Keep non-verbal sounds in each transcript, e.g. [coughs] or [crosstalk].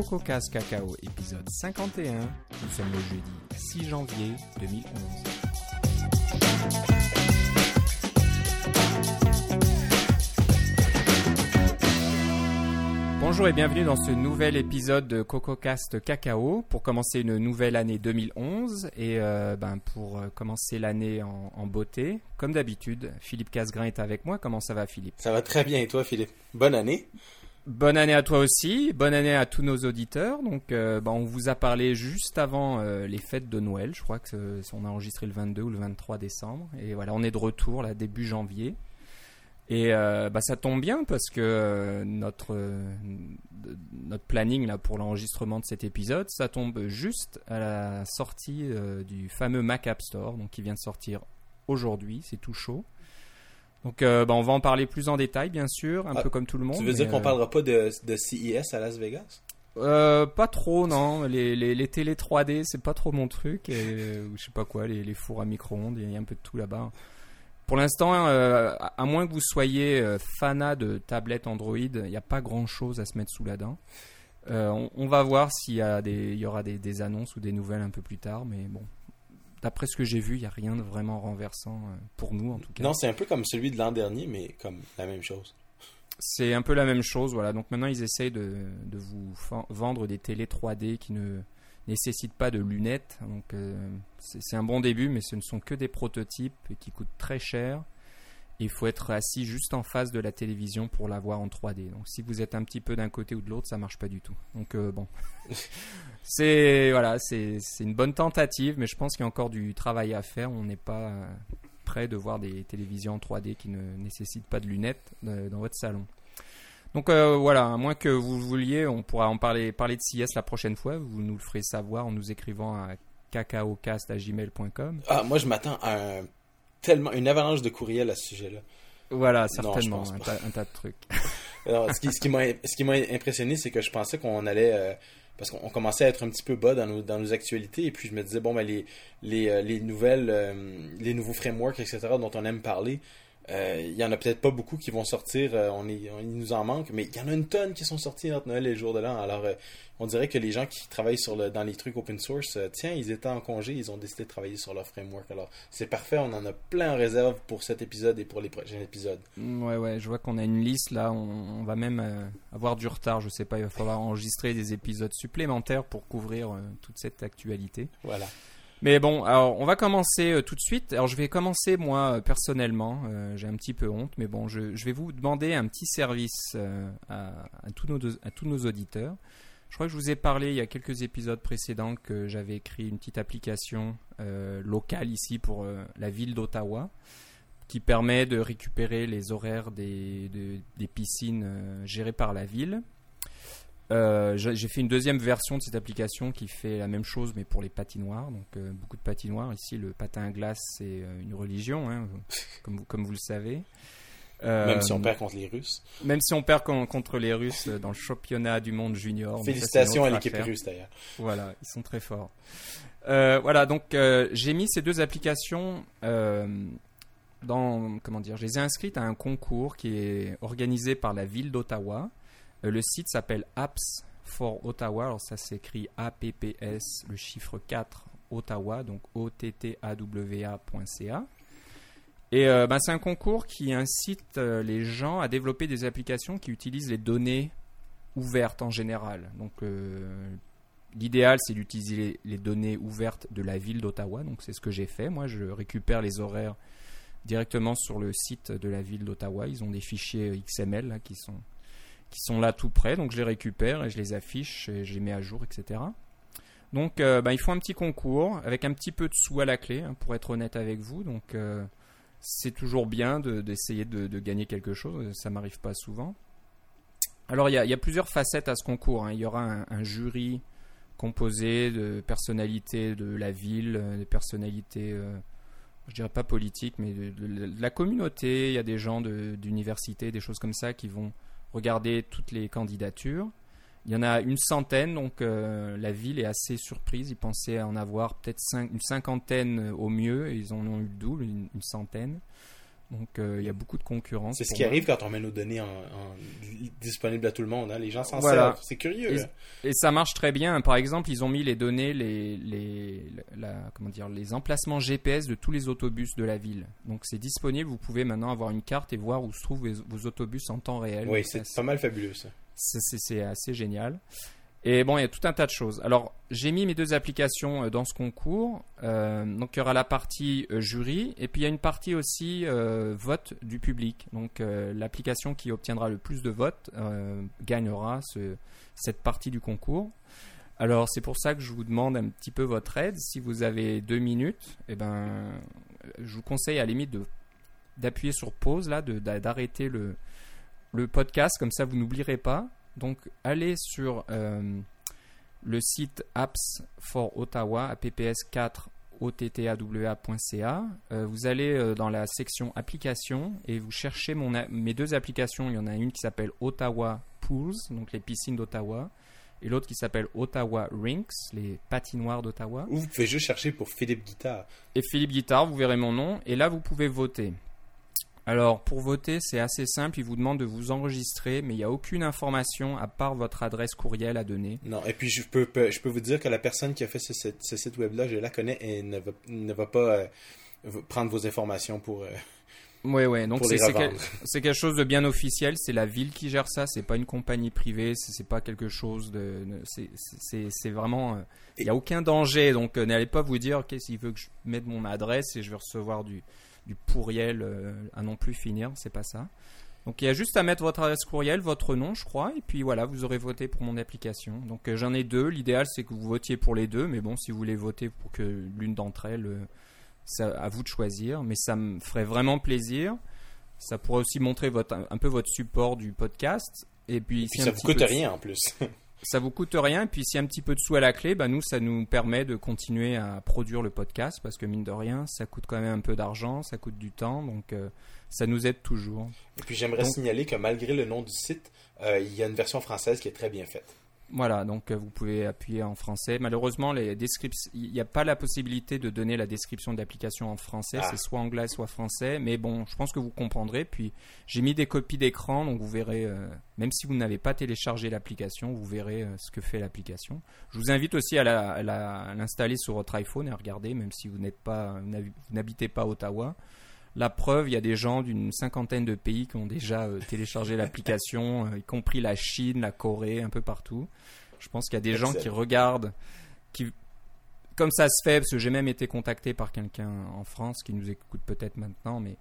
CocoCast Cacao, épisode 51. Nous sommes le jeudi 6 janvier 2011. Bonjour et bienvenue dans ce nouvel épisode de CocoCast Cacao pour commencer une nouvelle année 2011 et euh, ben, pour euh, commencer l'année en, en beauté. Comme d'habitude, Philippe Casgrain est avec moi. Comment ça va Philippe? Ça va très bien et toi Philippe? Bonne année Bonne année à toi aussi, bonne année à tous nos auditeurs. Donc, euh, bah, on vous a parlé juste avant euh, les fêtes de Noël. Je crois que euh, on a enregistré le 22 ou le 23 décembre. Et voilà, on est de retour là début janvier. Et bah, ça tombe bien parce que notre notre planning là pour l'enregistrement de cet épisode, ça tombe juste à la sortie du fameux Mac App Store, donc qui vient de sortir aujourd'hui. C'est tout chaud. Donc, euh, bah, on va en parler plus en détail, bien sûr, un Ah, peu comme tout le monde. Tu veux dire qu'on euh, parlera pas de, de CES à Las Vegas? Euh, pas trop, non. Les, les, les télé 3D, c'est pas trop mon truc. Et, je sais pas quoi, les, les fours à micro-ondes, il y a un peu de tout là-bas. Pour l'instant, euh, à moins que vous soyez fanat de tablettes Android, il n'y a pas grand-chose à se mettre sous la dent. Euh, on, on va voir s'il y, a des- il y aura des, des annonces ou des nouvelles un peu plus tard, mais bon. D'après ce que j'ai vu, il n'y a rien de vraiment renversant euh, pour nous, en tout cas. Non, c'est un peu comme celui de l'an dernier, mais comme la même chose. C'est un peu la même chose, voilà. Donc maintenant, ils essayent de, de vous vendre des télé 3D qui ne nécessitent pas de lunettes. Donc euh, c'est c'est un bon début, mais ce ne sont que des prototypes et qui coûtent très cher. Il faut être assis juste en face de la télévision pour la voir en 3D. Donc si vous êtes un petit peu d'un côté ou de l'autre, ça marche pas du tout. Donc euh, bon, [laughs] c'est voilà, c'est une bonne tentative, mais je pense qu'il y a encore du travail à faire. On n'est pas euh, prêt de voir des télévisions en 3D qui ne nécessitent pas de lunettes euh, dans votre salon. Donc euh, voilà, à moins que vous vouliez, on pourra en parler, parler de CIS la prochaine fois. Vous nous le ferez savoir en nous écrivant à cacaocast.gmail.com. Ah, moi je m'attends à un, tellement une avalanche de courriels à ce sujet-là. Voilà, certainement, un, tas, un tas de trucs. [laughs] Alors, ce qui, ce qui m'a impressionné, c'est que je pensais qu'on allait euh, parce qu'on commençait à être un petit peu bas dans nos, dans nos actualités et puis je me disais bon ben les les, euh, les nouvelles euh, les nouveaux frameworks etc dont on aime parler il y en a peut-être pas beaucoup qui vont sortir euh, on est on- il nous en manque mais il y en a une tonne qui sont sortis entre Noël et le jour de l'an alors euh, on dirait que les gens qui travaillent sur le dans les trucs open source euh, tiens ils étaient en congé ils ont décidé de travailler sur leur framework alors c'est parfait on en a plein en réserve pour cet épisode et pour les prochains épisodes Ouais, ouais, je vois qu'on a une liste là. On, on va même euh, avoir du retard. Je sais pas, il va falloir enregistrer des épisodes supplémentaires pour couvrir euh, toute cette actualité. voilà Mais bon, alors on va commencer euh, tout de suite. Alors je vais commencer moi euh, personnellement. Euh, J'ai un petit peu honte, mais bon, je, vais vous demander un petit service à, tous nos, auditeurs. Je crois que je vous ai parlé il y a quelques épisodes précédents que j'avais écrit une petite application locale ici pour la ville d'Ottawa qui permet de récupérer les horaires des, de- des piscines gérées par la ville. Euh, j'ai fait une deuxième version de cette application qui fait la même chose mais pour les patinoires. Donc euh, beaucoup de patinoires. Ici, le patin à glace, c'est euh, une religion, hein, [laughs] comme, vous, comme vous le savez. Euh, même si on perd contre les Russes même si on perd con- contre les Russes dans le championnat du monde junior. ça, Félicitations à l'équipe russe d'ailleurs. Voilà, ils sont très forts. Voilà, donc j'ai mis ces deux applications dans, comment dire, je les ai inscrites à un concours qui est organisé par la ville d'Ottawa. Euh, le site s'appelle Apps for Ottawa. Alors ça s'écrit APPS, le chiffre 4 Ottawa, donc O-T-T-A-W-A.ca. Et euh, ben, c'est un concours qui incite euh, les gens à développer des applications qui utilisent les données ouvertes en général. Donc l'idéal c'est d'utiliser les, les données ouvertes de la ville d'Ottawa. Donc c'est ce que j'ai fait. Moi je récupère les horaires directement sur le site de la ville d'Ottawa. Ils ont des fichiers XML là, qui sont qui sont là tout près. Donc je les récupère et je les affiche et je les mets à jour, etc. Donc euh, ben, il faut un petit concours avec un petit peu de sous à la clé hein, pour être honnête avec vous. Donc euh, c'est toujours bien de- d'essayer de, gagner quelque chose. Ça m'arrive pas souvent. Alors il y a, plusieurs facettes à ce concours. hein. Il y aura un, jury composé de personnalités de la ville, euh, des personnalités, euh, je dirais pas politiques, mais de, la communauté. Il y a des gens d'université, des choses comme ça qui vont regarder toutes les candidatures. Il y en a une centaine, donc euh, la ville est assez surprise. Ils pensaient en avoir peut-être une cinquantaine au mieux, et ils en ont eu le une centaine. Donc euh, il y a beaucoup de concurrence. C'est ce qui moi. arrive quand on met nos données en, en- disponibles à tout le monde. hein. Les gens s'en Voilà. servent. C'est curieux. Et- ça marche très bien. Par exemple, ils ont mis les données, les, les, la- comment dire, les emplacements GPS de tous les autobus de la ville. Donc c'est disponible. Vous pouvez maintenant avoir une carte et voir où se trouvent vos, vos autobus en temps réel. Oui, c'est pas mal fabuleux ça. c'est assez génial. Et bon, il y a tout un tas de choses. Alors, j'ai mis mes deux applications euh, dans ce concours. Euh, donc, il y aura la partie euh, jury et puis il y a une partie aussi vote du public. Donc, l'application qui obtiendra le plus de votes gagnera ce- cette partie du concours. Alors, c'est pour ça que je vous demande un petit peu votre aide. Si vous avez deux minutes, eh ben, je vous conseille à la limite d'appuyer sur pause là, d'arrêter le, le podcast, comme ça vous n'oublierez pas. Donc allez sur euh, le site Apps for Ottawa, apps4 ottawa.ca. Euh, vous allez euh, dans la section applications et vous cherchez mon mes deux applications. Il y en a une qui s'appelle Ottawa Pools, donc les piscines d'Ottawa, et l'autre qui s'appelle Ottawa Rinks, les patinoires d'Ottawa. Ou vous pouvez juste chercher pour Philippe Guitare. Et Philippe Guitard, vous verrez mon nom. Et là, vous pouvez voter. Alors, pour voter, c'est assez simple. Il vous demande de vous enregistrer, mais il n'y a aucune information à part votre adresse courriel à donner. Non, et puis je peux, je peux vous dire que la personne qui a fait ce, ce- ce site web-là, je la connais et ne va, ne va pas euh, prendre vos informations pour, euh, [laughs] Ouais, ouais. Donc, c'est quel- [laughs] quelque chose de bien officiel. C'est la ville qui gère ça. C'est pas une compagnie privée. C'est pas quelque chose de. c'est- vraiment. euh, Il n'y a aucun danger. Donc, euh, n'allez pas vous dire, ok, s'il veut que je mette mon adresse et je vais recevoir du, du pourriel euh, à non plus finir. C'est pas ça. Donc, il y a juste à mettre votre adresse courriel, votre nom, je crois. Et puis voilà, vous aurez voté pour mon application. Donc, euh, j'en ai deux. L'idéal, c'est que vous votiez pour les deux. Mais bon, si vous voulez voter pour que l'une d'entre elles. euh, c'est à vous de choisir, mais ça me ferait vraiment plaisir. Ça pourrait aussi montrer votre, un peu votre support du podcast. Et puis, Puis si ça vous coûte rien en plus. [laughs] Ça vous coûte rien. Et puis, s'il y a un petit peu de sous à la clé, bah, nous, ça nous permet de continuer à produire le podcast parce que mine de rien, ça coûte quand même un peu d'argent, ça coûte du temps. Donc, euh, ça nous aide toujours. Et puis j'aimerais Donc- signaler que malgré le nom du site, euh, il y a une version française qui est très bien faite. Voilà, donc euh, vous pouvez appuyer en français. Malheureusement, les il n'y a pas la possibilité de donner la description de l'application en français. Ah. C'est soit anglais, soit français. Mais bon, je pense que vous comprendrez. Puis j'ai mis des copies d'écran, donc vous verrez, euh, même si vous n'avez pas téléchargé l'application, vous verrez euh, ce que fait l'application. Je vous invite aussi à l'installer sur votre iPhone et à regarder, même si vous n'êtes pas, n'habitez pas à Ottawa. La preuve, il y a des gens d'une cinquantaine de pays qui ont déjà euh, téléchargé [laughs] l'application, euh, y compris la Chine, la Corée, un peu partout. Je pense qu'il y a des gens qui regardent, qui, comme ça se fait, parce que j'ai même été contacté par quelqu'un en France qui nous écoute peut-être maintenant, mais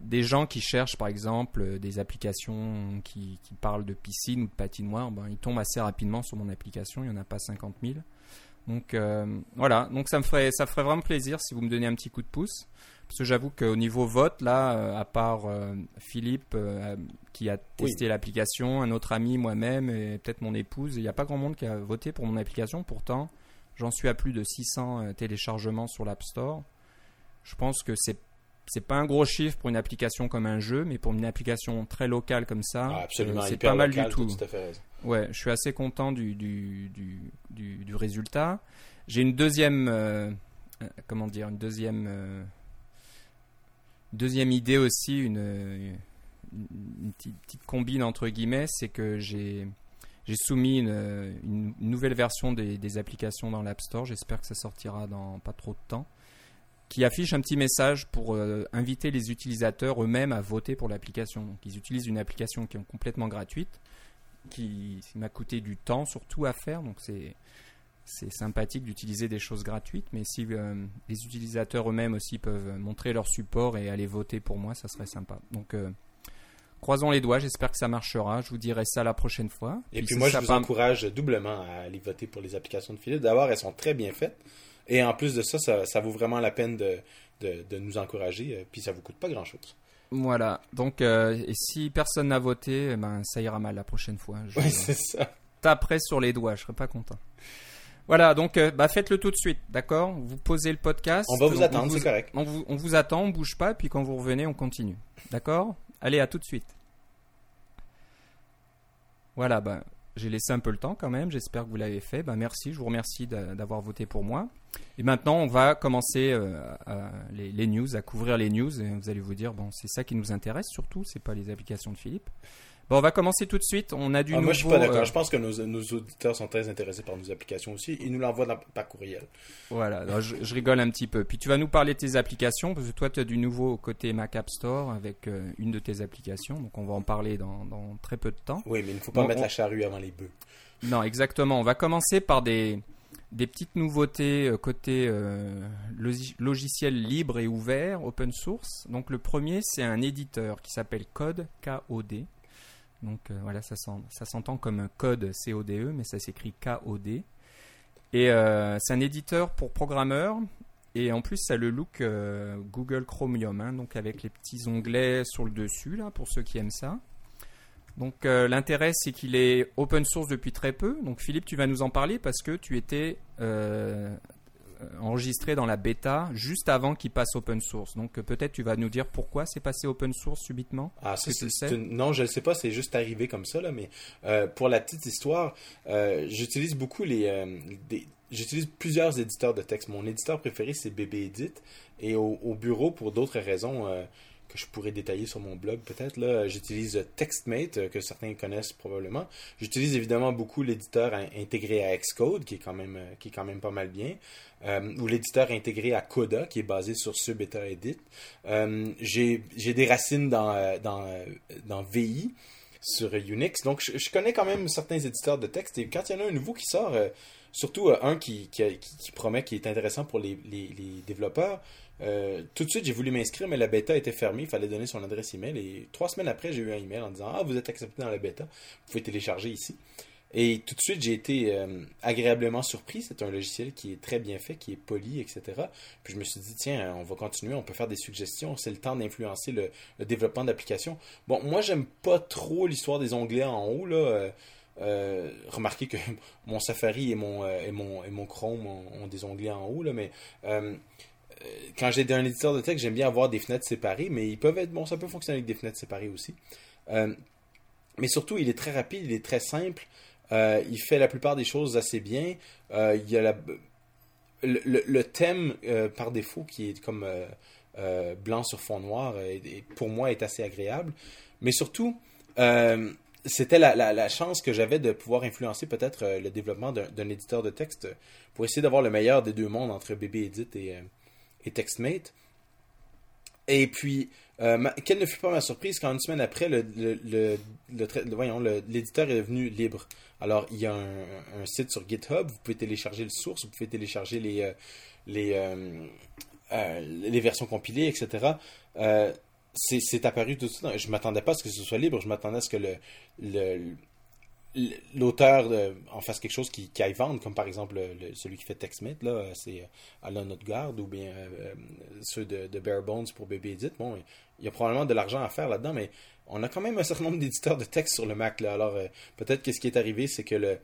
des gens qui cherchent par exemple euh, des applications qui, qui parlent de piscine ou de patinoire, ben, ils tombent assez rapidement sur mon application, il n'y en a pas 50 000. Donc euh, voilà, donc ça me ferait, ça ferait vraiment plaisir si vous me donnez un petit coup de pouce. Parce que j'avoue qu'au niveau vote, là, euh, à part euh, Philippe euh, qui a testé l'application, un autre ami, moi-même et peut-être mon épouse, il n'y a pas grand monde qui a voté pour mon application. Pourtant, j'en suis à plus de 600 euh, téléchargements sur l'App Store. Je pense que c'est c'est pas un gros chiffre pour une application comme un jeu, mais pour une application très locale comme ça, Ah, c'est pas mal local, du tout. Ouais, je suis assez content du, du, du, du, résultat. J'ai une deuxième, euh, comment dire, une deuxième, euh, deuxième idée aussi, une, petite, combine entre guillemets, c'est que j'ai soumis une, nouvelle version des, applications dans l'App Store. J'espère que ça sortira dans pas trop de temps. Qui affiche un petit message pour euh, inviter les utilisateurs eux-mêmes à voter pour l'application. Ils utilisent une application qui est complètement gratuite qui m'a coûté du temps surtout à faire. Donc c'est c'est sympathique d'utiliser des choses gratuites, mais si euh, les utilisateurs eux-mêmes aussi peuvent montrer leur support et aller voter pour moi, ça serait sympa. Donc euh, croisons les doigts, j'espère que ça marchera. Je vous dirai ça la prochaine fois. Et puis moi, je vous encourage doublement à aller voter pour les applications de Philippe. D'abord, elles sont très bien faites. Et en plus de ça, ça, ça vaut vraiment la peine de, de, de nous encourager. euh, Puis ça vous coûte pas grand-chose. Voilà. Donc euh, et si personne n'a voté, eh ben ça ira mal la prochaine fois. Je Oui, [laughs] c'est ça. taperai sur les doigts, je serai pas content. Voilà, donc euh, bah, faites-le tout de suite, d'accord? Vous posez le podcast. On va vous attendre, c'est correct. On vous, on vous attend, on bouge pas, puis quand vous revenez, on continue. D'accord? Allez, à tout de suite. Voilà, bah, j'ai laissé un peu le temps quand même. J'espère que vous l'avez fait. Ben, merci, je vous remercie d'avoir voté pour moi. Et maintenant, on va commencer euh, les, news, à couvrir les news. Et vous allez vous dire, bon, c'est ça qui nous intéresse surtout, c'est pas les applications de Philippe. Bon, on va commencer tout de suite. On a du ah, Moi, je suis pas d'accord. Euh, je pense que nos, auditeurs sont très intéressés par nos applications aussi. Ils nous l'envoient par courriel. Voilà, je, rigole un petit peu. Puis tu vas nous parler de tes applications, parce que toi, tu as du nouveau côté Mac App Store avec euh, une de tes applications. Donc, on va en parler dans, très peu de temps. Oui, mais il ne faut pas mettre la charrue avant les bœufs. Non, exactement. On va commencer par des, des petites nouveautés euh, côté logiciel libre et ouvert, open source. Donc, le premier, c'est un éditeur qui s'appelle Code, K-O-D. Donc euh, voilà, ça, s'entend comme un code CODE, mais ça s'écrit KOD. Et euh, c'est un éditeur pour programmeurs. Et en plus, ça a le look euh, Google Chromium, hein, donc avec les petits onglets sur le dessus, là, pour ceux qui aiment ça. Donc l'intérêt, c'est qu'il est open source depuis très peu. Donc Philippe, tu vas nous en parler parce que tu étais enregistré dans la bêta juste avant qu'il passe open source. Donc euh, peut-être tu vas nous dire pourquoi c'est passé open source subitement? Ah, Non, je ne sais pas, c'est juste arrivé comme ça. Là, mais euh, pour la petite histoire, j'utilise beaucoup les... J'utilise plusieurs éditeurs de texte. Mon éditeur préféré, c'est BBEdit. Et au, au bureau, pour d'autres raisons, que je pourrais détailler sur mon blog peut-être. Là, j'utilise TextMate, euh, que certains connaissent probablement. J'utilise évidemment beaucoup l'éditeur intégré à Xcode, qui est quand même, euh, qui est quand même pas mal bien. Euh, ou l'éditeur intégré à Coda, qui est basé sur ce beta edit. j'ai des racines dans, dans, dans VI sur Unix. Donc, je, connais quand même certains éditeurs de texte. Et quand il y en a un nouveau qui sort, surtout un qui, qui, promet qui est intéressant pour les, les développeurs, euh, tout de suite, j'ai voulu m'inscrire, mais la bêta était fermée. Il fallait donner son adresse email. Et trois semaines après, j'ai eu un email en disant Ah, vous êtes accepté dans la bêta. Vous pouvez télécharger ici. Et tout de suite, j'ai été euh, agréablement surpris. C'est un logiciel qui est très bien fait, qui est poli, etc. Puis je me suis dit, tiens, on va continuer, on peut faire des suggestions. C'est le temps d'influencer le, développement d'applications. Bon, moi, j'aime pas trop l'histoire des onglets en haut. Euh, remarquez que [laughs] mon Safari et mon, et mon, Chrome ont, des onglets en haut, là, mais quand j'ai un éditeur de texte, j'aime bien avoir des fenêtres séparées, mais ils peuvent être bon, ça peut fonctionner avec des fenêtres séparées aussi. Euh, mais surtout, il est très rapide, il est très simple. Euh, il fait la plupart des choses assez bien. il y a la, le, thème par défaut qui est comme blanc sur fond noir, pour moi est assez agréable. Mais surtout, c'était la, chance que j'avais de pouvoir influencer peut-être le développement d'un éditeur de texte pour essayer d'avoir le meilleur des deux mondes entre BB Edit et, TextMate. Et puis, euh, quelle ne fut pas ma surprise quand une semaine après, le, le, l'éditeur est devenu libre. Alors, il y a un, site sur GitHub, vous pouvez télécharger le source, vous pouvez télécharger les, euh, les, euh, les versions compilées, etc. c'est apparu tout de suite. Je ne m'attendais pas à ce que ce soit libre, je m'attendais à ce que le, le, l'auteur en fasse quelque chose qui, aille vendre, comme par exemple celui qui fait TextMate, là, c'est euh, Alain Notgarde ou bien euh, euh, ceux de, de Bare Bones pour Baby Edit. Bon, il y a probablement de l'argent à faire là-dedans, mais on a quand même un certain nombre d'éditeurs de texte sur le Mac. Là. Alors, peut-être que ce qui est arrivé, c'est que le,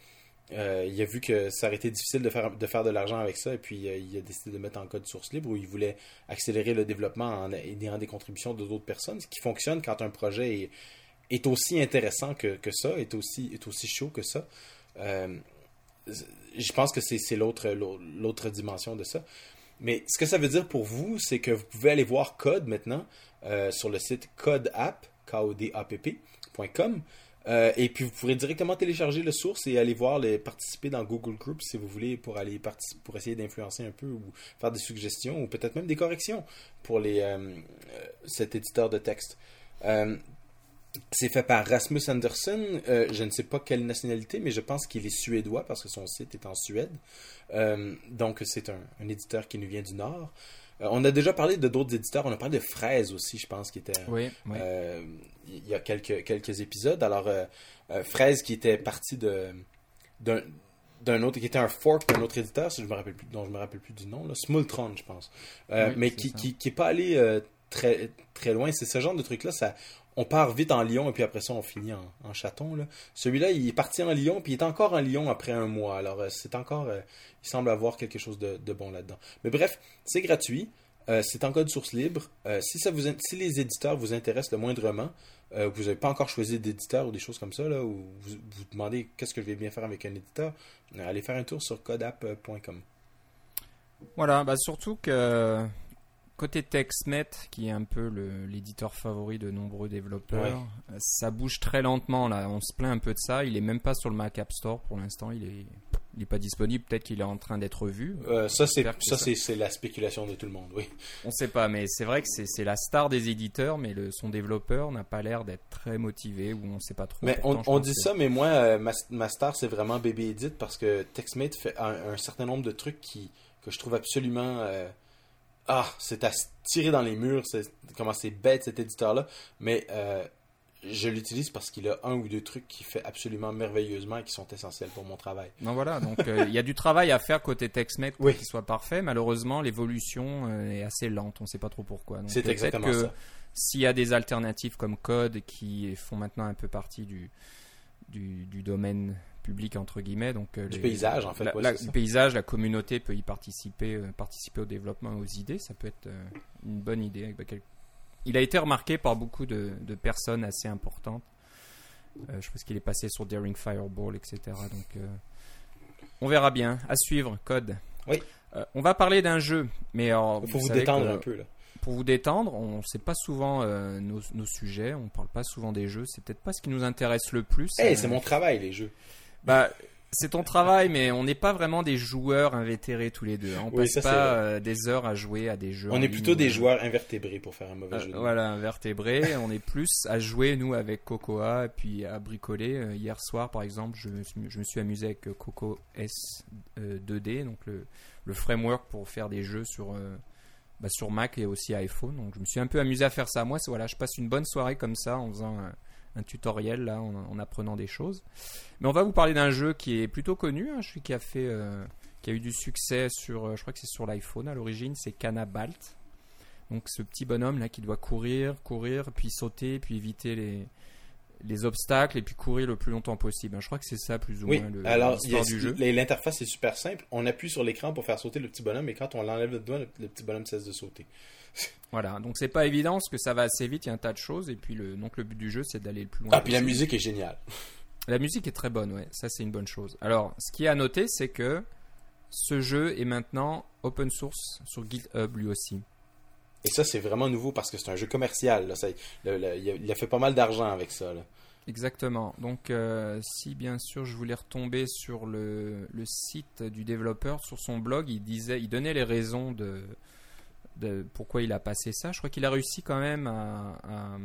il a vu que ça aurait été difficile de faire de, faire de l'argent avec ça, et puis il a décidé de mettre en code source libre où il voulait accélérer le développement en ayant des contributions de d'autres personnes, ce qui fonctionne quand un projet est est aussi intéressant que, que, ça, est aussi, est aussi chaud que ça. Euh, je pense que c'est l'autre l'autre dimension de ça. Mais ce que ça veut dire pour vous, c'est que vous pouvez aller voir Code maintenant euh, sur le site codeapp. Euh, et puis vous pourrez directement télécharger le source et aller voir les participer dans Google Groups si vous voulez pour aller pour essayer d'influencer un peu ou faire des suggestions ou peut-être même des corrections pour les cet éditeur de texte. C'est fait par Rasmus Anderson. Euh, je ne sais pas quelle nationalité, mais je pense qu'il est suédois parce que son site est en Suède. Euh, donc, c'est un, éditeur qui nous vient du Nord. Euh, on a déjà parlé de d'autres éditeurs. On a parlé de Fraise aussi, je pense, qui était. Oui, il y a quelques, quelques épisodes. Alors, Fraise qui était parti de d'un autre qui était un fork d'un autre éditeur, si je me rappelle plus, dont je me rappelle plus du nom, là, Smultron, je pense, mais qui, qui, qui est pas allé très très loin. C'est ce genre de truc là, ça on part vite en Lyon et puis après ça on finit en, chaton. Celui-là, il est parti en Lyon puis il est encore en Lyon après un mois. Alors euh, c'est encore, euh, il semble avoir quelque chose de, bon là-dedans. Mais bref, c'est gratuit. Euh, c'est en code source libre. si, les éditeurs vous intéressent le moindrement, vous n'avez pas encore choisi d'éditeur ou des choses comme ça, ou vous vous demandez qu'est-ce que je vais bien faire avec un éditeur, allez faire un tour sur codapp.com. Voilà, bah surtout que côté TextMet, qui est un peu l'éditeur favori de nombreux développeurs, Ouais. euh, ça bouge très lentement là. On se plaint un peu de ça. Il est même pas sur le Mac App Store pour l'instant. Il est, il est pas disponible. Peut-être qu'il est en train d'être vu. Euh, ça, c'est ça, ça- la spéculation de tout le monde, oui. On sait pas, mais c'est vrai que c'est la star des éditeurs, mais le, son développeur n'a pas l'air d'être très motivé ou on sait pas trop. Mais on, Pourtant, dit ça, mais moi, euh, ma, ma star, c'est vraiment Baby Edit parce que TextMate fait un, un certain nombre de trucs qui, que je trouve absolument. euh, ah, c'est à se tirer dans les murs. C'est, comment c'est bête cet éditeur-là. Mais euh, je l'utilise parce qu'il a un ou deux trucs qui fait absolument merveilleusement et qui sont essentiels pour mon travail. Non, voilà, donc euh, il y a du travail à faire côté TextMate pour Oui. qu'il soit parfait. Malheureusement, l'évolution euh, est assez lente, on ne sait pas trop pourquoi. Donc, C'est exactement que ça. S'il y a des alternatives comme Code qui font maintenant un peu partie du, du, du domaine public, entre guillemets, donc euh, Du les- paysage, en fait, la- ouais, le paysage, la communauté peut y participer, euh, participer au développement, aux idées, ça peut être euh, une bonne idée. Il a été remarqué par beaucoup de, de personnes assez importantes. Euh, je pense qu'il est passé sur Daring Fireball, etc. Donc, on verra bien. À suivre, code. Oui. On va parler d'un jeu, mais alors, faut vous, détendre que un peu, là. Pour vous détendre, on ne sait pas souvent euh, nos, nos sujets, on parle pas souvent des jeux. C'est peut-être pas ce qui nous intéresse le plus. Hey, Euh, c'est mon travail, les jeux. Bah, c'est ton travail, mais on n'est pas vraiment des joueurs invétérés tous les deux. hein. On Oui, passe ça, pas euh, des heures à jouer à des jeux. On est plutôt des joueurs invertébrés pour faire un mauvais Euh, jeu. voilà, invertébrés. [laughs] on est plus à jouer, nous, avec Cocoa, et puis à bricoler. Euh, hier soir, par exemple, je me suis, je me suis amusé avec euh, Coco S euh, 2D, donc le, le framework pour faire des jeux sur, euh, bah, sur Mac et aussi iPhone. Donc je me suis un peu amusé à faire ça. Moi, voilà, je passe une bonne soirée comme ça en faisant un, tutoriel, là, en, en apprenant des choses. Mais on va vous parler d'un jeu qui est plutôt connu, hein, celui qui a fait... euh, qui a eu du succès sur, euh, je crois que c'est sur l'iPhone à l'origine, c'est Canabalt. Donc ce petit bonhomme là qui doit courir, courir, puis sauter, puis éviter les, les obstacles et puis courir le plus longtemps possible. Je crois que c'est ça plus ou Oui, moins le, alors y a- du jeu. l'interface est super simple. On appuie sur l'écran pour faire sauter le petit bonhomme et quand on l'enlève le doigt, le, le petit bonhomme cesse de sauter. Voilà, donc c'est pas évident parce que ça va assez vite, il y a un tas de choses et puis le donc le but du jeu c'est d'aller le plus loin. Ah, puis la musique est géniale. La musique est très bonne, ouais, ça c'est une bonne chose. Alors, ce qui est à noter, c'est que ce jeu est maintenant open source sur GitHub lui aussi. Et ça, c'est vraiment nouveau parce que c'est un jeu commercial. là. Ça- le- le- il, a, fait pas mal d'argent avec ça. là. Exactement. Donc, euh, si bien sûr je voulais retomber sur le, le site du développeur, sur son blog, il disait, il donnait les raisons de, de pourquoi il a passé ça. Je crois qu'il a réussi quand même à, à-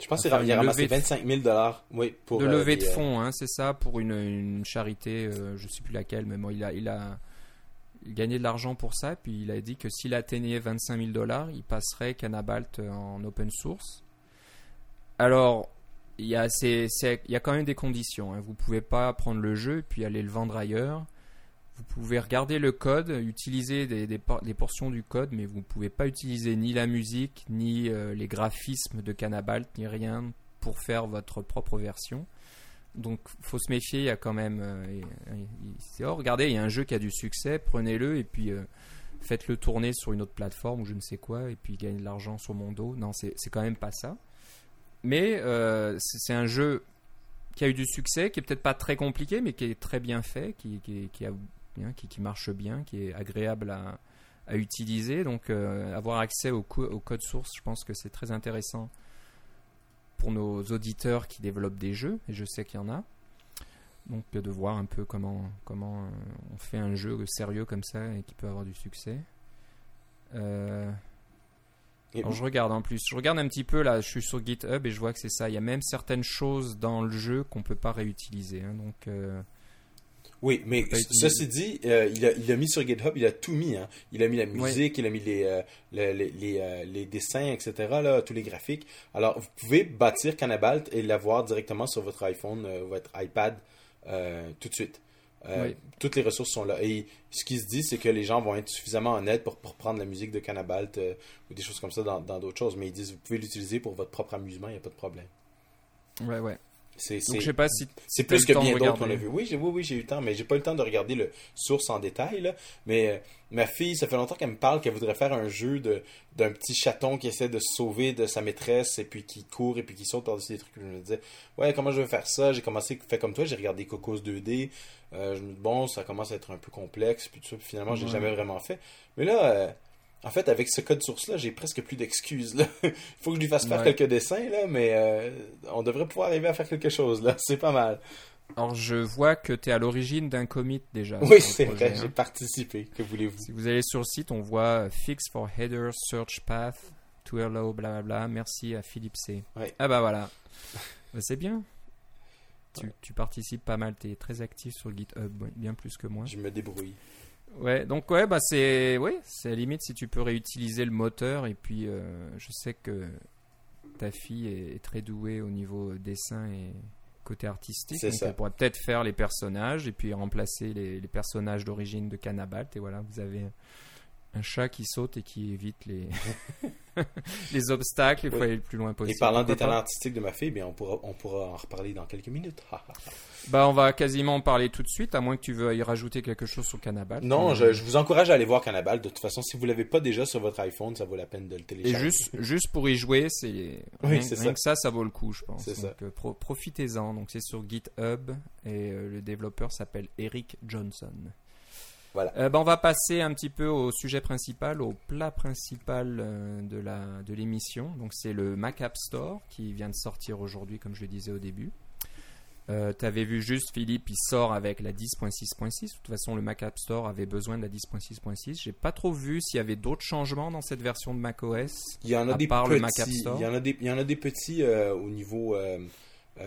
Je pense qu'il a, ramassé levée de- 25 000 dollars. Oui, pour de euh, lever de euh, fonds, hein, c'est ça, pour une, une charité, euh, je sais plus laquelle, mais bon, il a, il a gagné de l'argent pour ça. Puis il a dit que s'il atteignait 25 000 dollars, il passerait Canabalt en open source. Alors, il y a, il y a quand même des conditions. Hein. Vous pouvez pas prendre le jeu et puis aller le vendre ailleurs. Vous pouvez regarder le code, utiliser des, des por- des portions du code, mais vous ne pouvez pas utiliser ni la musique, ni euh, les graphismes de Canabalt, ni rien pour faire votre propre version. Donc, faut se méfier. Il y a quand même. euh, oh, regardez, il y a un jeu qui a du succès. Prenez-le et puis euh, faites-le tourner sur une autre plateforme ou je ne sais quoi, et puis gagnez de l'argent sur mon dos. Non, c'est quand même pas ça. Mais c'est c'est un jeu qui a eu du succès, qui est peut-être pas très compliqué, mais qui est très bien fait, qui, qui, qui a qui, qui marche bien, qui est agréable à, à utiliser. Donc, euh, avoir accès au, co- au code source, je pense que c'est très intéressant pour nos auditeurs qui développent des jeux, et je sais qu'il y en a. Donc, de voir un peu comment, comment euh, on fait un jeu sérieux comme ça et qui peut avoir du succès. Euh, alors, je regarde en plus. Je regarde un petit peu là. Je suis sur GitHub et je vois que c'est ça. Il y a même certaines choses dans le jeu qu'on peut pas réutiliser. hein. donc, euh, Oui, mais ceci dit, euh, il, a, il a mis sur GitHub, il a tout mis. Hein. Il a mis la musique, il a mis les, euh, le- les, les, euh, les dessins, etc., là, tous les graphiques. Alors, vous pouvez bâtir Canabalt et l'avoir directement sur votre iPhone ou votre iPad tout de suite. Euh, Oui. Toutes les ressources sont là. Et ce qui se dit, c'est que les gens vont être suffisamment honnêtes pour, pour prendre la musique de Canabalt euh, ou des choses comme ça dans dans d'autres choses. Mais ils disent, vous pouvez l'utiliser pour votre propre amusement, il n'y a pas de problème. ouais, ouais. C'est, Donc, je sais pas si c'est plus que bien d'autres qu'on a vu. Oui, j'ai, oui, oui, j'ai eu le temps, mais j'ai pas eu le temps de regarder le source en détail. Là. Mais euh, ma fille, ça fait longtemps qu'elle me parle qu'elle voudrait faire un jeu de, d'un petit chaton qui essaie de se sauver de sa maîtresse et puis qui court et puis qui saute par-dessus des trucs. Je me disais, ouais, comment je vais faire ça? J'ai commencé, fait comme toi, j'ai regardé Cocos 2D. Euh, je me dis, bon, ça commence à être un peu complexe. Puis tout ça, puis finalement, j'ai Ouais. jamais vraiment fait. Mais là. En fait, avec ce code source-là, j'ai presque plus d'excuses. [laughs] Il faut que je lui fasse faire Ouais. quelques dessins, là, mais euh, on devrait pouvoir arriver à faire quelque chose. là. C'est pas mal. Alors, je vois que tu es à l'origine d'un commit déjà. Oui, c'est vrai, hein. j'ai participé. Que voulez-vous? Si vous allez sur le site, on voit euh, Fix for Header Search Path, to Hello, blablabla. Merci à Philippe C. Ouais. Ah bah voilà. [laughs] Bah, c'est bien. Tu, tu participes pas mal, tu es très actif sur GitHub, bien plus que moi. Je me débrouille. Ouais, donc ouais, bah c'est ouais, c'est à la limite si tu peux réutiliser le moteur et puis euh, je sais que ta fille est, est très douée au niveau dessin et côté artistique, donc ça. elle pourrait peut-être faire les personnages et puis remplacer les, les personnages d'origine de Cannabalt et voilà, vous avez un chat qui saute et qui évite les [laughs] les obstacles, il faut Oui. aller le plus loin possible. Et parlant des talents artistiques de ma fille, bien, on, pourra, on pourra en reparler dans quelques minutes. [laughs] Bah on va quasiment en parler tout de suite, à moins que tu veuilles rajouter quelque chose sur Cannabalt. non, je, je vous encourage à aller voir Cannibal. De toute façon, si vous l'avez pas déjà sur votre iPhone, ça vaut la peine de le Et télécharger. juste, juste pour y jouer, c'est Oui, rien, ça. que ça, ça vaut le coup, je pense. Donc, euh, pro- profitez-en. Donc c'est sur GitHub et euh, le développeur s'appelle Eric Johnson. Voilà. Euh, bah, on va passer un petit peu au sujet principal, au plat principal euh, de la de l'émission. Donc c'est le Mac App Store qui vient de sortir aujourd'hui, comme je le disais au début. Euh, tu avais vu juste Philippe, il sort avec la 10.6.6. De toute façon, le Mac App Store avait besoin de la 10.6.6. J'ai pas trop vu s'il y avait d'autres changements dans cette version de macOS. Il y en a À des part petits. le Mac App Store. Il y en a des, il y en a des petits euh, au niveau.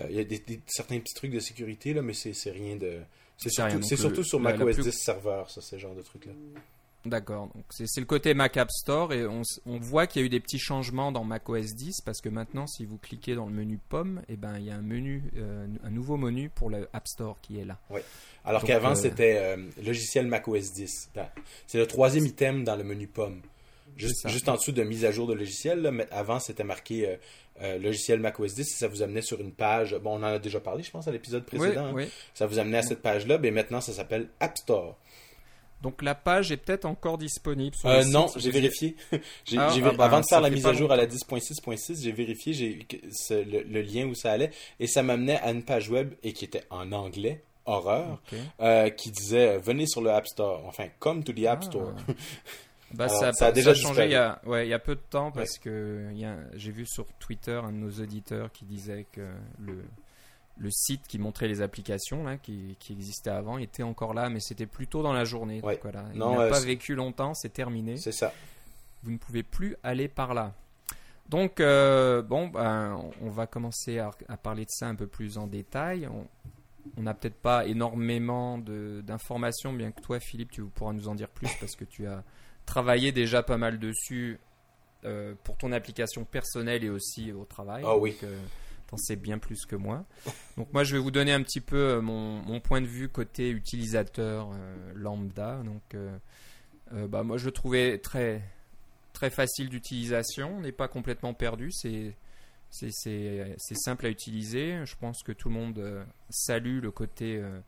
il y a des, des- certains petits trucs de sécurité là, mais c'est c'est rien de. C'est surtout, c'est sur plus- 10 serveur, ça, ce genre de trucs là. D'accord, donc c'est le côté Mac App Store et on, voit qu'il y a eu des petits changements dans macOS 10 parce que maintenant si vous cliquez dans le menu Pomme, et ben il y a un menu, euh, un nouveau menu pour le App Store qui est là. Alors Donc, qu'avant, euh, c'était euh, logiciel macOS 10. Ben, C'est le troisième item dans le menu pomme. Juste, en dessous de mise à jour de logiciel. là, mais avant, c'était marqué euh, logiciel macOS 10 et ça vous amenait sur une page. Bon, on en a déjà parlé, je pense, à l'épisode précédent. Oui, oui. Ça vous amenait à cette page-là. Mais maintenant, ça s'appelle App Store. Donc la page est peut-être encore disponible. Sur Euh, non, j'ai vérifié. [laughs] J'ai- Ah, ah ben, avant de faire la mise à jour à la longtemps. 10.6.6, j'ai vérifié j'ai, le, le lien où ça allait et ça m'amenait à une page web et qui était en anglais, horreur, euh, qui disait venez sur le App Store. Enfin, come to the App Ah. Store. [laughs] Bah, Alors, ça, a, ça a ça déjà a changé il y a, ouais, il y a peu de temps parce que j'ai vu sur Twitter un de nos auditeurs qui disait que le, le site qui montrait les applications là, qui, qui existait avant était encore là, mais c'était plus tôt dans la journée. Ouais. Donc, voilà. Il n'a euh, pas vécu longtemps, c'est terminé. C'est ça. Vous ne pouvez plus aller par là. Donc, euh, bon, ben, on va commencer à, à parler de ça un peu plus en détail. On- on n'a peut-être pas énormément d'informations, bien que toi, Philippe, tu pourras nous en dire plus parce que tu as travaillé déjà pas mal dessus euh, pour ton application personnelle et aussi au travail. Ah oui. Donc, euh, t'en sais bien plus que moi. [laughs] Donc moi, je vais vous donner un petit peu euh, mon, mon point de vue côté utilisateur lambda. Donc, bah, moi, je le trouvais très très facile d'utilisation. On n'est pas complètement perdu. C'est simple à utiliser. Je pense que tout le monde salue le côté euh,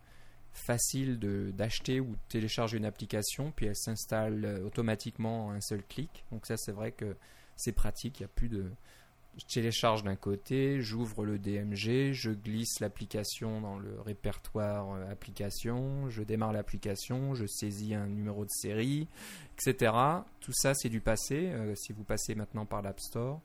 facile d'acheter ou télécharger une application, puis elle s'installe euh, automatiquement en un seul clic. Donc ça, c'est vrai que c'est pratique. Il n'y a plus de je télécharge d'un côté, j'ouvre le DMG, je glisse l'application dans le répertoire euh, application, je démarre l'application, je saisis un numéro de série, etc. Tout ça, c'est du passé. Euh, si vous passez maintenant par l'App Store,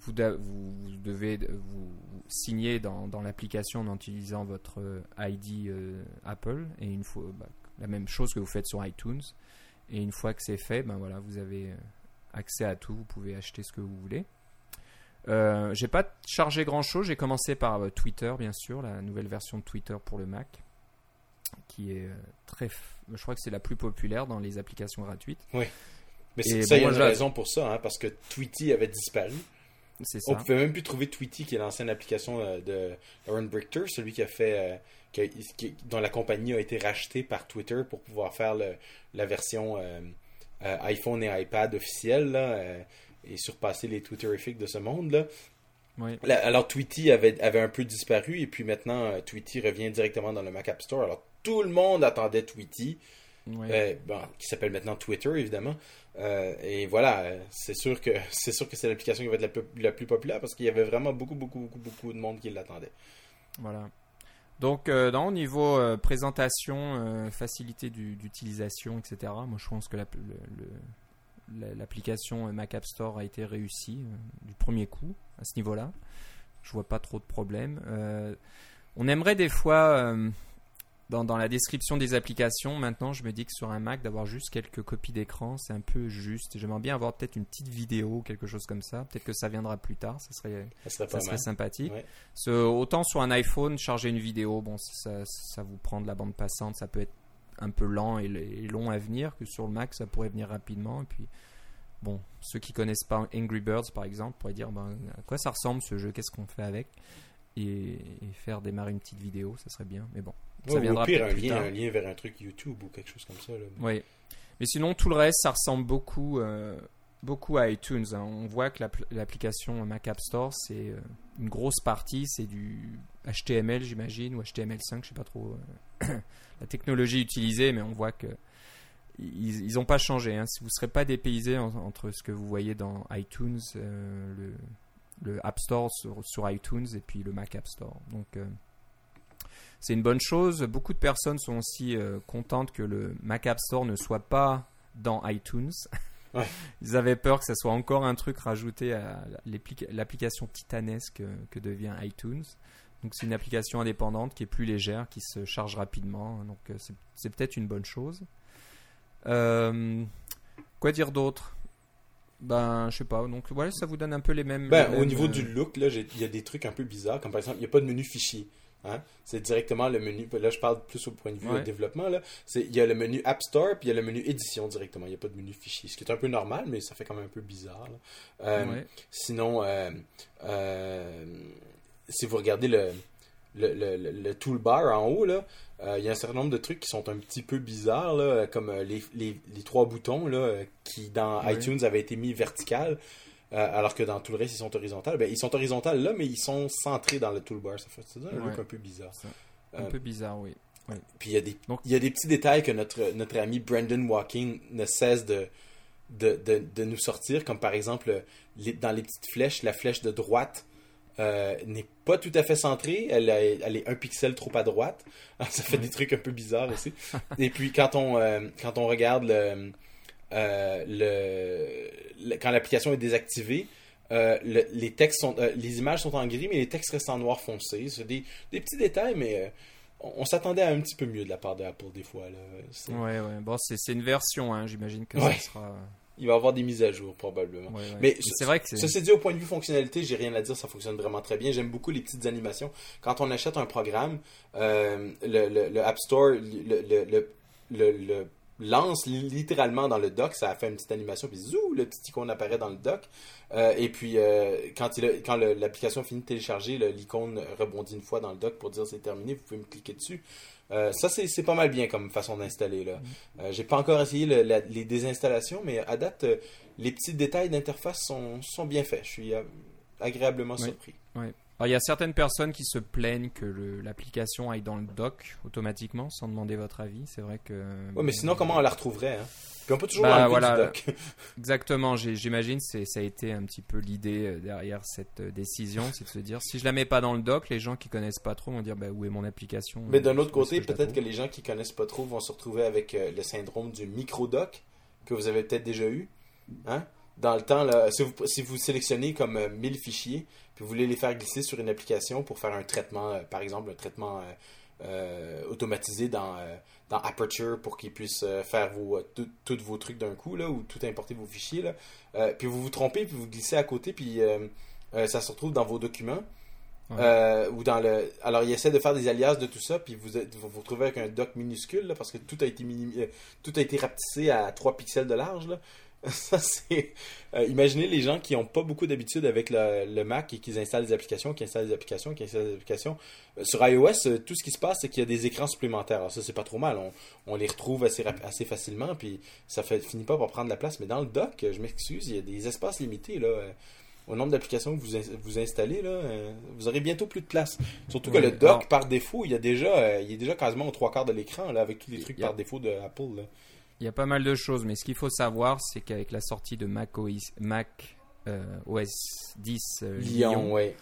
vous, vous- devez de- vous signer dans, dans l'application en utilisant votre euh, ID euh, Apple et une fois bah, la même chose que vous faites sur iTunes. Et une fois que c'est fait, ben voilà, vous avez euh, accès à tout. Vous pouvez acheter ce que vous voulez. Euh, j'ai pas chargé grand chose. J'ai commencé par euh, Twitter, bien sûr, la nouvelle version de Twitter pour le Mac, qui est très. Je crois que c'est la plus populaire dans les applications gratuites. Mais Et c'est ça, il y a une raison pour ça, hein, parce que Tweety avait disparu. C'est On ça. pouvait même plus trouver Tweety, qui est l'ancienne application euh, de Aaron Brichter, celui qui a fait, euh, qui dont la compagnie a été rachetée par Twitter pour pouvoir faire le- la version euh, iPhone et iPad officielle là, et surpasser les Twitterifiques de ce monde là. alors Tweety avait, avait un peu disparu et puis maintenant Tweety revient directement dans le Mac App Store. Alors tout le monde attendait Tweety, qui s'appelle maintenant Twitter évidemment. et voilà, c'est sûr que [laughs] c'est sûr que c'est l'application qui va être la, plus populaire parce qu'il y avait vraiment beaucoup beaucoup beaucoup beaucoup de monde qui l'attendait. Voilà. Donc, euh, dans, au niveau euh, présentation, euh, facilité d'utilisation, etc., moi je pense que l'application Mac App Store a été réussie du premier coup à ce niveau-là. Je vois pas trop de problèmes. on aimerait des fois dans, la description des applications, maintenant, je me dis que sur un Mac, d'avoir juste quelques copies d'écran, c'est un peu juste. J'aimerais bien avoir peut-être une petite vidéo, quelque chose comme ça. Peut-être que ça viendra plus tard, ça serait, ça serait, sympathique. autant sur un iPhone, charger une vidéo, bon, ça, ça, vous prend de la bande passante, ça peut être un peu lent et, long à venir, que sur le Mac, ça pourrait venir rapidement. Et puis, bon, ceux qui connaissent pas Angry Birds, par exemple, pourraient dire ben, à quoi ça ressemble ce jeu, qu'est-ce qu'on fait avec? Et, faire démarrer une petite vidéo, ça serait bien. Mais bon, ça viendra au pire, un, lien, un lien vers un truc YouTube ou quelque chose comme ça. Oui. Mais sinon, tout le reste, ça ressemble beaucoup, euh, beaucoup à iTunes. Hein. On voit que l'application Mac App Store, c'est euh, une grosse partie, c'est du HTML, j'imagine, ou HTML5, je sais pas trop euh, [clears throat] la technologie utilisée, mais on voit que ils n'ont pas changé. Hein. Si vous ne serez pas dépaysé entre ce que vous voyez dans iTunes, le, le, App Store sur, sur, iTunes et puis le Mac App Store. Donc c'est une bonne chose. Beaucoup de personnes sont aussi euh, contentes que le Mac App Store ne soit pas dans iTunes. [laughs] Ils avaient peur que ça soit encore un truc rajouté à l'application titanesque que devient iTunes. Donc c'est une application indépendante qui est plus légère, qui se charge rapidement. Donc euh, c'est peut-être une bonne chose. Euh, quoi dire d'autre? Ben, je sais pas. Donc, voilà, ça vous donne un peu les mêmes. Ben, au niveau du look, là, il y a des trucs un peu bizarres. Comme par exemple, il n'y a pas de menu fichier. Hein? C'est directement le menu. Là, je parle plus au point de vue de développement. Là. Il y a le menu App Store puis il y a le menu édition directement. Il n'y a pas de menu fichier. Ce qui est un peu normal, mais ça fait quand même un peu bizarre. Euh, sinon, euh, euh, si vous regardez le, le, le, toolbar en haut, là, il y a un certain nombre de trucs qui sont un petit peu bizarres, là, comme les, les, les, trois boutons là, qui dans iTunes avaient été mis vertical. Euh, alors que dans tout le reste, ils sont horizontaux. Ben, ils sont horizontaux là, mais ils sont centrés dans le toolbar. Ça fait un look un peu bizarre. Un peu bizarre, oui. Puis il y, a des, il y a des petits détails que notre, notre ami Brandon Walking ne cesse de, de, de, nous sortir, comme par exemple, dans les petites flèches, la flèche de droite euh, n'est pas tout à fait centrée, elle, elle, est un pixel trop à droite. [laughs] ça fait des trucs un peu bizarres aussi. [laughs] Et puis quand on, euh, quand on regarde le, le, quand l'application est désactivée, euh, les textes sont, euh, les images sont en gris, mais les textes restent en noir foncé. C'est des, petits détails, mais euh, on, s'attendait à un petit peu mieux de la part d'Apple des fois. Là. Ouais, ouais. Bon, c'est une version, hein. j'imagine que ça sera. Il va y avoir des mises à jour probablement. Mais c'est vrai que ceci dit, au point de vue fonctionnalité, j'ai rien à dire, ça fonctionne vraiment très bien. J'aime beaucoup les petites animations. Quand on achète un programme, le, le, App Store, le, le lance littéralement dans le dock. Ça a fait une petite animation, puis zou, le petit icône apparaît dans le dock. Euh, et puis, euh, quand, il quand l'application finit de télécharger, l'icône rebondit une fois dans le dock pour dire c'est terminé, vous pouvez me cliquer dessus. Euh, ça, c'est pas mal bien comme façon d'installer. là. Mm. J'ai pas encore essayé les désinstallations, mais à date, les petits détails d'interface sont, sont bien faits. Je suis agréablement surpris. Oui il y a certaines personnes qui se plaignent que l'application aille dans le dock automatiquement sans demander votre avis. C'est vrai que. Oui, mais sinon, comment on la retrouverait hein? Puis on peut toujours bah, voilà, dock. [laughs] Exactement. J'imagine que ça a été un petit peu l'idée euh, derrière cette euh, décision, c'est de se dire si je la mets pas dans le dock, les gens qui connaissent pas trop vont dire bah, où est mon application? Mais d'un autre côté, peut-être que les gens qui connaissent pas trop vont se retrouver avec euh, le syndrome du micro dock que vous avez peut-être déjà eu. Hein? Dans le temps, là, si, vous, si vous sélectionnez comme 1000 fichiers, puis vous voulez les faire glisser sur une application pour faire un traitement, euh, par exemple, un traitement euh, euh, automatisé dans, dans Aperture pour qu'il puisse faire vos, tous vos trucs d'un coup, là, ou tout importer vos fichiers. Là. puis vous vous trompez, puis vous glissez à côté, puis ça se retrouve dans vos documents. ou dans le alors il essaie de faire des alias de tout ça puis vous vous, vous retrouvez avec un doc minuscule parce que tout a été tout a été rapetissé à 3 pixels de large là. [laughs] Ça, c'est. Euh, imaginez les gens qui n'ont pas beaucoup d'habitude avec le, Mac et qui installent des applications, qui installent des applications, qui installent des applications. Euh, sur iOS, euh, tout ce qui se passe, c'est qu'il y a des écrans supplémentaires. Alors, ça, c'est pas trop mal. On, les retrouve assez, assez facilement, puis ça fait, finit pas par prendre la place. Mais dans le dock, je m'excuse, il y a des espaces limités, là. au nombre d'applications que vous, vous installez, là, vous aurez bientôt plus de place. Surtout que Oui, le dock, par défaut, il y a déjà, il est déjà quasiment aux trois quarts de l'écran, là, avec tous les trucs a- par défaut de Apple. Là. Il y a pas mal de choses, mais ce qu'il faut savoir, c'est qu'avec la sortie de Mac OS, Mac, euh, OS 10 euh, Lyon, Lyon, ouais.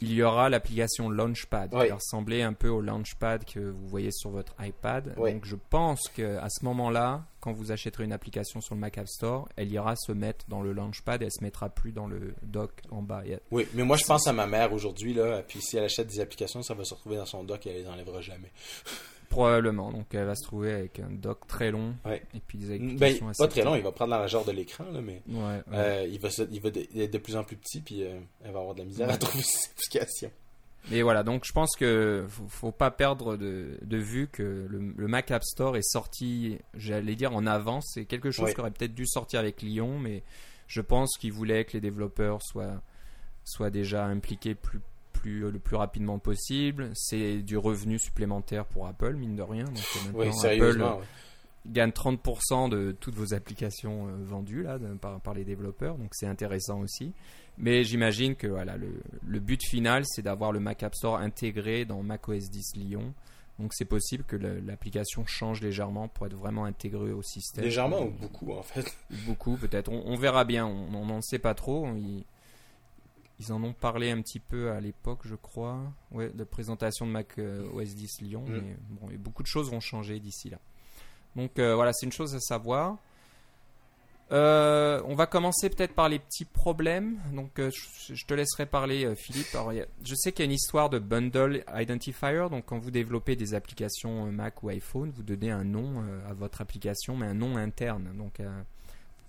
il y aura l'application Launchpad Oui. qui va ressembler un peu au Launchpad que vous voyez sur votre iPad. Donc je pense qu'à ce moment-là, quand vous achèterez une application sur le Mac App Store, elle ira se mettre dans le Launchpad et elle se mettra plus dans le dock en bas. Oui, mais moi je pense à ma mère aujourd'hui, là, puis si elle achète des applications, ça va se retrouver dans son dock et elle les enlèvera jamais. [laughs] Probablement. Donc elle va se trouver avec un dock très long Ouais. et puis des Ben, applications assez pas très long, il va prendre la genre de l'écran, là, mais Ouais, ouais. euh, il va, se- il va de- être de plus en plus petit, puis euh, elle va avoir de la misère à trouver ses applications. Et voilà, donc je pense que faut, faut pas perdre de, de vue que le, le Mac App Store est sorti, j'allais dire en avance. C'est quelque chose qui aurait peut-être dû sortir avec Lyon, mais je pense qu'ils voulaient que les développeurs soient, soient déjà impliqués plus, plus, le plus rapidement possible. C'est du revenu supplémentaire pour Apple, mine de rien. Donc euh, Oui, Apple ouais. gagne 30% de toutes vos applications euh, vendues là, de- par, par les développeurs, donc c'est intéressant aussi. Mais j'imagine que voilà, le, le but final, c'est d'avoir le Mac App Store intégré dans macOS 10 Lyon. Donc c'est possible que l'application change légèrement pour être vraiment intégrée au système. Légèrement ou beaucoup, en fait. Beaucoup peut-être. On, on verra bien, on n'en sait pas trop. Ils en ont parlé un petit peu à l'époque, je crois, ouais, de présentation de Mac euh, OS 10 Lyon. Mm. Mais bon, et beaucoup de choses vont changer d'ici là. Donc euh, voilà, c'est une chose à savoir. Euh, on va commencer peut-être par les petits problèmes. Donc, euh, je, te laisserai parler, Philippe. Alors, a- je sais qu'il y a une histoire de bundle identifier. Donc, quand vous développez des applications Mac ou iPhone, vous donnez un nom à votre application, mais un nom interne. Donc,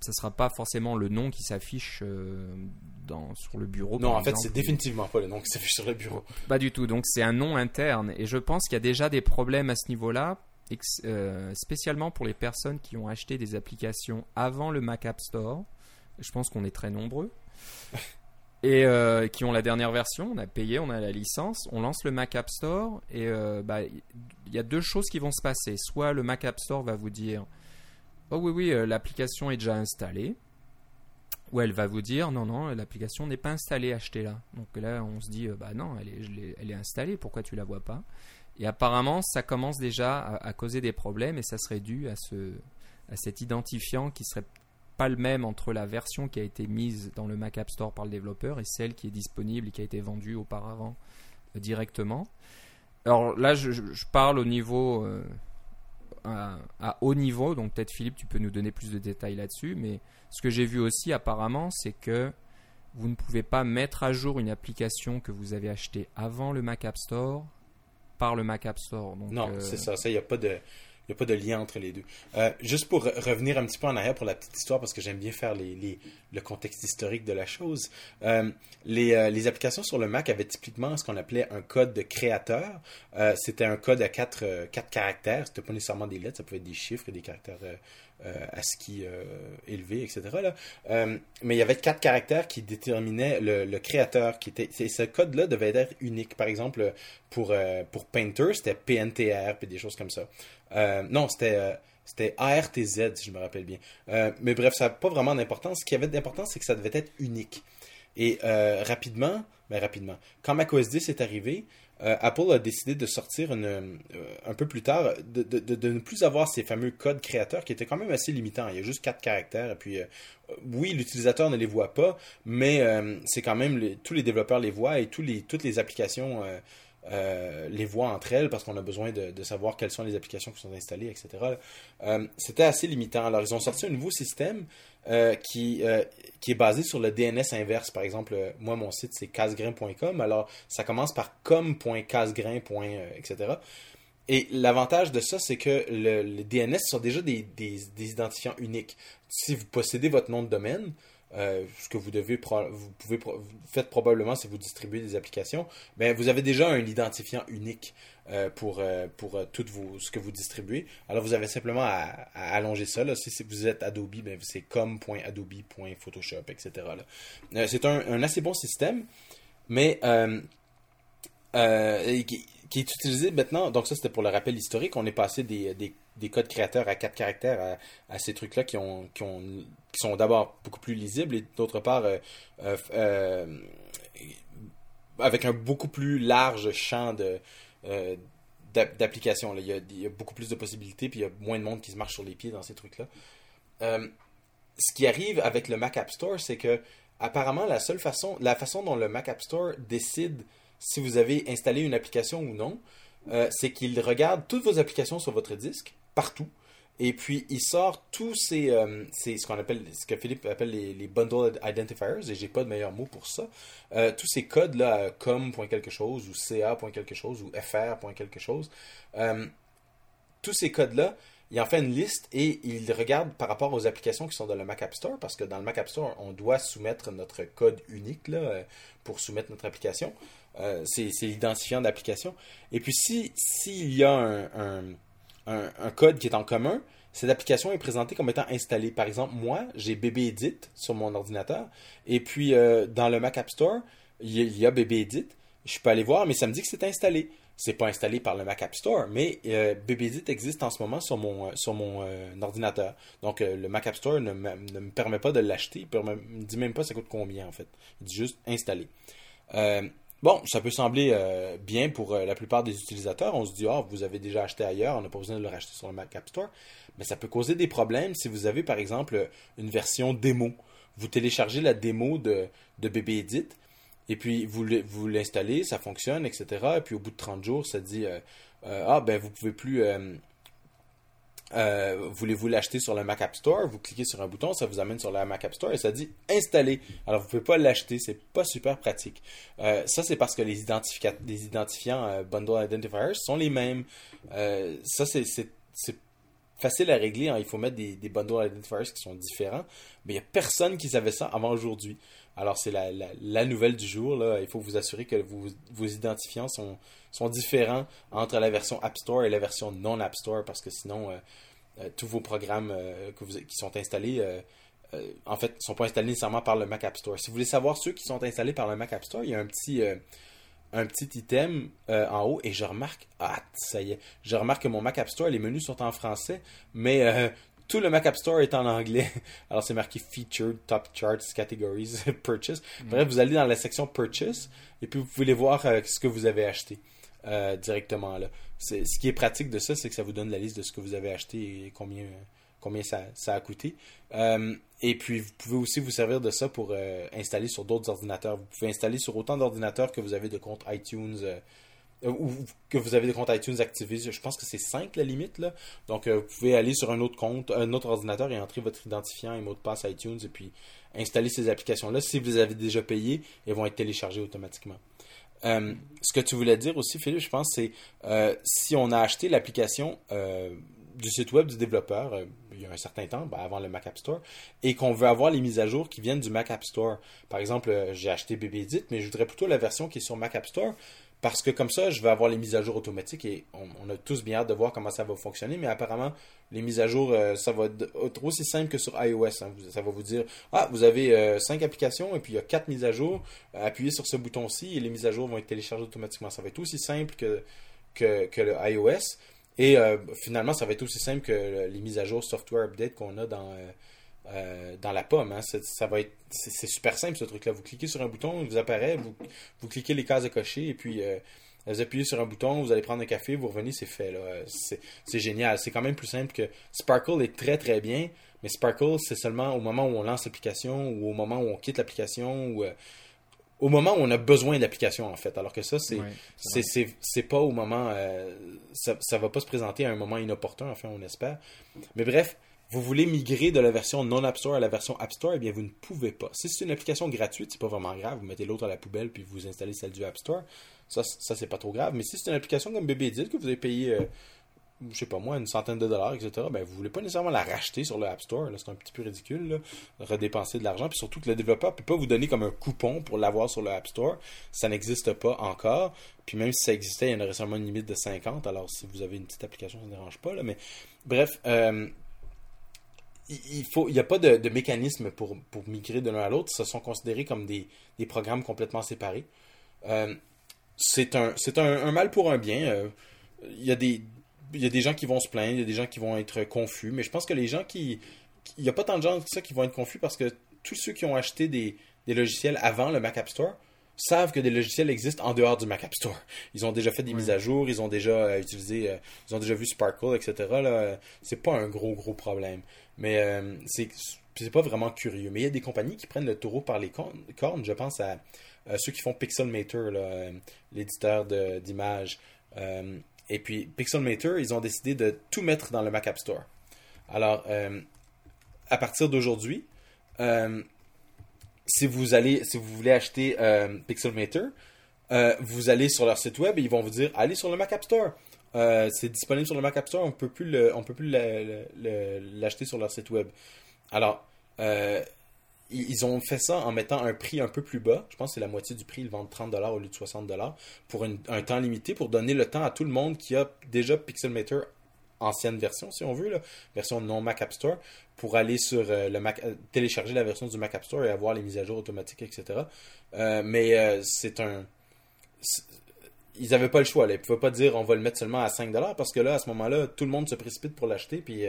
ça sera pas forcément le nom qui s'affiche euh, dans sur le bureau. Non, en fait, exemple. c'est définitivement pas le nom qui s'affiche sur le bureau. Pas du tout. Donc c'est un nom interne. Et je pense qu'il y a déjà des problèmes à ce niveau-là, euh, spécialement pour les personnes qui ont acheté des applications avant le Mac App Store. Je pense qu'on est très nombreux. [laughs] Et euh, qui ont la dernière version, on a payé, on a la licence, on lance le Mac App Store et euh, bah, il y a deux choses qui vont se passer. Soit le Mac App Store va vous dire Oh oui, oui, euh, l'application est déjà installée. Ou elle va vous dire non, non, l'application n'est pas installée, achetez-la. Donc là, on se dit euh, bah non, elle est, elle est installée, pourquoi tu la vois pas? Et apparemment, ça commence déjà à, causer des problèmes et ça serait dû à, ce, à cet identifiant qui serait pas le même entre la version qui a été mise dans le Mac App Store par le développeur et celle qui est disponible et qui a été vendue auparavant euh, directement. Alors là, je, parle au niveau à, à haut niveau, donc peut-être Philippe, tu peux nous donner plus de détails là-dessus, mais ce que j'ai vu aussi apparemment, c'est que vous ne pouvez pas mettre à jour une application que vous avez achetée avant le Mac App Store par le Mac App Store. Donc, Non, euh, c'est ça. Ça, il n'y a pas de. N'y a pas de lien entre les deux. Euh, juste pour re- revenir un petit peu en arrière pour la petite histoire, parce que j'aime bien faire le contexte historique de la chose. Euh, les, euh, les applications sur le Mac avaient typiquement ce qu'on appelait un code de créateur. C'était un code à quatre, quatre caractères. C'était pas nécessairement des lettres, ça pouvait être des chiffres et des caractères ASCII élevés, etc. Mais il y avait quatre caractères qui déterminaient le, créateur. Qui était, ce code-là devait être unique. Par exemple, pour, pour Painter, c'était PNTR, puis des choses comme ça. Euh, non, c'était euh, ARTZ, si je me rappelle bien. Euh, mais bref, ça n'a pas vraiment d'importance. Ce qui avait d'importance, c'est que ça devait être unique. Et rapidement, ben rapidement, quand macOS 10 est arrivé, Apple a décidé de sortir un peu plus tard, de, de- de- ne plus avoir ces fameux codes créateurs qui étaient quand même assez limitants. Il y a juste quatre caractères. Et puis, oui, l'utilisateur ne les voit pas, mais c'est quand même tous les développeurs les voient et tous les, toutes les applications euh, les voient entre elles parce qu'on a besoin de, savoir quelles sont les applications qui sont installées, etc. Euh, C'était assez limitant. Alors, ils ont sorti un nouveau système euh, qui, qui est basé sur le DNS inverse. Par exemple, moi, mon site, c'est casgrain.com. Alors, ça commence par com.casgrain. etc. Et l'avantage de ça, c'est que le, les DNS sont déjà des, des identifiants uniques. Si vous possédez votre nom de domaine, euh, ce que vous devez pouvez vous probablement si vous distribuez des applications, ben vous avez déjà un identifiant unique euh, pour euh, tout vos, ce que vous distribuez. Alors vous avez simplement à, allonger ça. Là. Si, vous êtes Adobe, ben c'est com.adobe.photoshop, etc. là. C'est un, assez bon système, mais qui, qui est utilisé maintenant. Donc ça c'était pour le rappel historique. On est passé des, des des codes créateurs à quatre caractères à, ces trucs-là qui, ont, qui, ont, qui sont d'abord beaucoup plus lisibles et d'autre part avec un beaucoup plus large champ de d'applications. Il, y a beaucoup plus de possibilités, puis il y a moins de monde qui se marche sur les pieds dans ces trucs-là. ce qui arrive avec le Mac App Store, c'est que apparemment la seule façon, la façon dont le Mac App Store décide si vous avez installé une application ou non, euh, c'est qu'il regarde toutes vos applications sur votre disque, partout, et puis il sort tous ces, euh, ce qu'on appelle, ce que Philippe appelle les, les bundle identifiers, et j'ai pas de meilleur mot pour ça. Euh, tous ces codes là, com. quelque chose ou ca. quelque chose ou fr. quelque chose. tous ces codes là, il en fait une liste et il regarde par rapport aux applications qui sont dans le Mac App Store, parce que dans le Mac App Store, on doit soumettre notre code unique là, pour soumettre notre application. Euh, c'est l'identifiant d'application. Et puis, s'il si, y a un, code qui est en commun, cette application est présentée comme étant installée. Par exemple, moi, j'ai BB Edit sur mon ordinateur. Et puis, euh, dans le Mac App Store, il y, a BB Edit. Je peux aller voir, mais ça me dit que c'est installé. C'est pas installé par le Mac App Store, mais euh, BBedit existe en ce moment sur mon, sur mon ordinateur. Donc, le Mac App Store ne, ne me permet pas de l'acheter. Il ne me dit même pas ça coûte combien, en fait. Il dit juste installer. Bon, ça peut sembler euh, bien pour euh, la plupart des utilisateurs. On se dit, oh, vous avez déjà acheté ailleurs, on n'a pas besoin de le racheter sur le Mac App Store. Mais ça peut causer des problèmes si vous avez, par exemple, une version démo. Vous téléchargez la démo de, de BB Edit, et puis vous, vous l'installez, ça fonctionne, etc. Et puis au bout de 30 jours, ça dit, euh, ah, ben vous pouvez plus euh, voulez-vous l'acheter sur le Mac App Store? Vous cliquez sur un bouton, ça vous amène sur le Mac App Store et ça dit installer. Alors vous ne pouvez pas l'acheter, c'est pas super pratique. Euh, ça c'est parce que les, identifiants euh, Bundle Identifiers sont les mêmes. ça c'est facile à régler. Hein. Il faut mettre des, Bundle Identifiers qui sont différents, mais il n'y a personne qui savait ça avant aujourd'hui. Alors c'est la, nouvelle du jour. Là. Il faut vous assurer que vos identifiants sont, sont différents entre la version App Store et la version non App Store parce que sinon, euh, euh, tous vos programmes euh, que vous, qui sont installés, en fait, ne sont pas installés nécessairement par le Mac App Store. Si vous voulez savoir ceux qui sont installés par le Mac App Store, il y a un petit, un petit item en haut et je remarque, ah, ça y est, je remarque que mon Mac App Store, les menus sont en français, mais tout le Mac App Store est en anglais. [laughs] Alors c'est marqué Featured, Top Charts, Categories, [laughs] Purchase. Bref, vous allez dans la section Purchase et puis vous pouvez voir ce que vous avez acheté. Euh, directement là. Ce qui est pratique de ça, c'est que ça vous donne la liste de ce que vous avez acheté et combien, combien ça, a coûté. Euh, et puis, vous pouvez aussi vous servir de ça pour euh, installer sur d'autres ordinateurs. Vous pouvez installer sur autant d'ordinateurs que vous avez de comptes iTunes ou que vous avez des comptes iTunes activés. Je pense que c'est 5 la limite. Donc, vous pouvez aller sur un autre compte, un autre ordinateur et entrer votre identifiant et mot de passe iTunes et puis installer ces applications-là. Si vous les avez déjà payées, elles vont être téléchargées automatiquement. Euh, ce que tu voulais dire aussi, Philippe, je pense, c'est euh, si on a acheté l'application euh, du site web du développeur il y a un certain temps, ben, avant le Mac App Store, et qu'on veut avoir les mises à jour qui viennent du Mac App Store. Par exemple, j'ai acheté BBEdit, mais je voudrais plutôt la version qui est sur Mac App Store parce que comme ça, je vais avoir les mises à jour automatiques et on, a tous bien hâte de voir comment ça va fonctionner. Mais apparemment, les mises à jour, euh, ça va être aussi simple que sur iOS. Hein. Ça va vous dire, ah, vous avez euh, cinq applications et puis il y a quatre mises à jour. appuyez sur ce bouton-ci et les mises à jour vont être téléchargées automatiquement. Ça va être aussi simple que, que, le iOS. Et euh, finalement, ça va être aussi simple que les mises à jour software update qu'on a dans euh, dans la pomme. Hein. Ça va être, c'est super simple ce truc-là. Vous cliquez sur un bouton, il vous apparaît, vous, vous cliquez les cases à cocher et puis euh, vous appuyez sur un bouton, vous allez prendre un café, vous revenez, c'est fait. C'est génial. C'est quand même plus simple que Sparkle est très très bien, mais Sparkle c'est seulement au moment où on lance l'application ou au moment où on quitte l'application ou euh, au moment où on a besoin d'application en fait. Alors que ça, c'est c'est pas au moment. ça, ça va pas se présenter à un moment inopportun, enfin on espère. Mais bref, vous voulez migrer de la version non App Store à la version App Store, eh bien vous ne pouvez pas. Si c'est une application gratuite, c'est pas vraiment grave. Vous mettez l'autre à la poubelle puis vous installez celle du App Store. Ça, ça c'est pas trop grave. Mais si c'est une application comme BBDit que vous avez payé, euh, je sais pas moi, une centaine de dollars, etc., ben vous voulez pas nécessairement la racheter sur le App Store. C'est un petit peu ridicule, là, redépenser de l'argent. Puis surtout que le développeur peut pas vous donner comme un coupon pour l'avoir sur le App Store. Ça n'existe pas encore. Puis même si ça existait, il y en aurait seulement une limite de 50. Alors si vous avez une petite application, ça ne dérange pas. Mais bref, euh, il faut, il n'y a pas de, mécanisme pour, migrer de l'un à l'autre. Ce sont considérés comme des, programmes complètement séparés. Euh, c'est un, un, mal pour un bien. Euh, il y a des, y a des gens qui vont se plaindre, il y a des gens qui vont être confus, mais je pense que les gens qui. Il n'y a pas tant de gens que ça qui vont être confus parce que tous ceux qui ont acheté des, des logiciels avant le Mac App Store savent que des logiciels existent en dehors du Mac App Store. Ils ont déjà fait des mises à jour, ils ont déjà euh, utilisé, euh, ils ont déjà vu Sparkle, etc. Là, c'est pas un gros gros problème. Mais euh, c'est c'est pas vraiment curieux. Mais il y a des compagnies qui prennent le taureau par les cornes. Je pense à, ceux qui font Pixelmator, l'éditeur d'images. et puis Pixelmator, ils ont décidé de tout mettre dans le Mac App Store. Alors, à partir d'aujourd'hui, si vous allez, si vous voulez acheter euh, Pixelmator, euh, vous allez sur leur site web et ils vont vous dire allez sur le Mac App Store. Euh, c'est disponible sur le Mac App Store, on peut plus le, on peut plus l'acheter sur leur site web. Alors, ils ont fait ça en mettant un prix un peu plus bas. Je pense que c'est la moitié du prix. Ils vendent 30$ au lieu de 60$ pour un temps limité pour donner le temps à tout le monde qui a déjà Pixelmator ancienne version, si on veut, version non Mac App Store, pour aller sur euh, le Mac, euh, télécharger la version du Mac App Store et avoir les mises à jour automatiques, etc. Euh, mais c'est un. Ils n'avaient pas le choix. Ils ne pouvaient pas dire on va le mettre seulement à 5$ parce que là, à ce moment-là, tout le monde se précipite pour l'acheter. Puis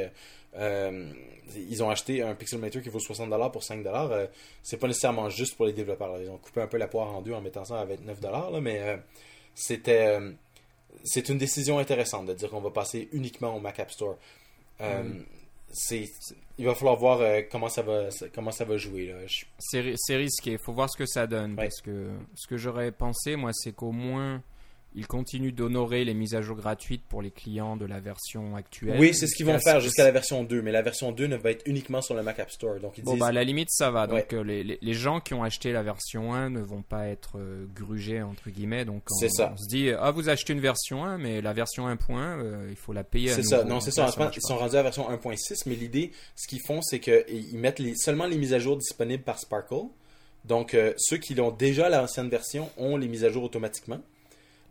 ils ont acheté un Pixelmator qui vaut 60$ pour 5$. c'est pas nécessairement juste pour les développeurs. Ils ont coupé un peu la poire en deux en mettant ça à 29$. Là, mais c'était c'est une décision intéressante de dire qu'on va passer uniquement au Mac App Store. Euh, mm. c'est, il va falloir voir euh, comment ça va comment ça va jouer. C'est, risqué. Il faut voir ce que ça donne. Parce que ce que j'aurais pensé, moi, c'est qu'au moins ils continuent d'honorer les mises à jour gratuites pour les clients de la version actuelle. Oui, c'est ce qu'ils vont faire jusqu'à la version 2, mais la version 2 ne va être uniquement sur le Mac App Store. Donc, bon, bah, à la limite, ça va. Donc, euh, les, les, gens qui ont acheté la version 1 ne vont pas être euh, grugés, entre guillemets. Donc, on, ça. on se dit, ah, vous achetez une version 1, mais la version 1. Euh, il faut la payer C'est ça. Non, c'est ça. ils sont rendus à la version 1.6, mais l'idée, ce qu'ils font, c'est qu'ils mettent les, seulement les mises à jour disponibles par Sparkle. Donc, ceux qui l'ont déjà l'ancienne version ont les mises à jour automatiquement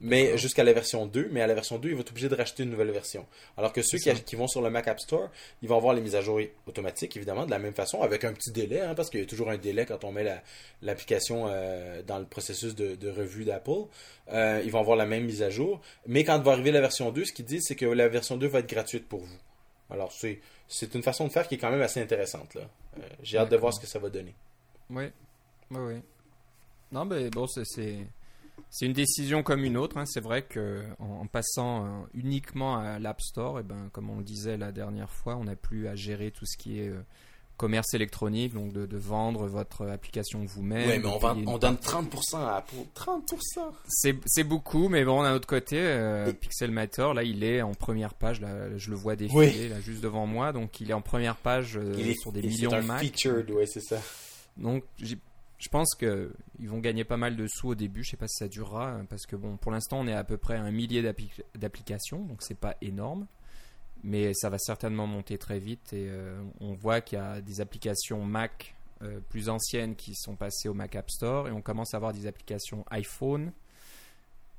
mais jusqu'à la version 2. Mais à la version 2, il va être obligé de racheter une nouvelle version. Alors que ceux qui, vont sur le Mac App Store, ils vont avoir les mises à jour automatiques, évidemment, de la même façon, avec un petit délai, hein, parce qu'il y a toujours un délai quand on met l'application euh, dans le processus de, revue d'Apple. Euh, ils vont avoir la même mise à jour. Mais quand va arriver la version 2, ce qu'ils disent, c'est que la version 2 va être gratuite pour vous. Alors, c'est une façon de faire qui est quand même assez intéressante. Euh, j'ai hâte de voir ce que ça va donner. Oui, oui, oui. Non, mais bon, c'est c'est une décision comme une autre. Hein. C'est vrai que en, passant euh, uniquement à l'App Store, et eh ben, comme on le disait la dernière fois, on n'a plus à gérer tout ce qui est euh, commerce électronique, donc de, vendre votre application vous-même. Oui, mais on, on donne 30% à Apple. 30% C'est beaucoup, mais bon, d'un autre côté, euh, Pixelmator, là, il est en première page. Là, je le vois défiler là, juste devant moi. Donc, il est en première page sur des millions de Mac. featured, ouais, c'est ça. Donc, j'ai je pense qu'ils vont gagner pas mal de sous au début. Je sais pas si ça durera hein, parce que bon, pour l'instant, on est à peu près un millier d'applications, donc c'est pas énorme, mais ça va certainement monter très vite et euh, on voit qu'il y a des applications Mac euh, plus anciennes qui sont passées au Mac App Store et on commence à avoir des applications iPhone,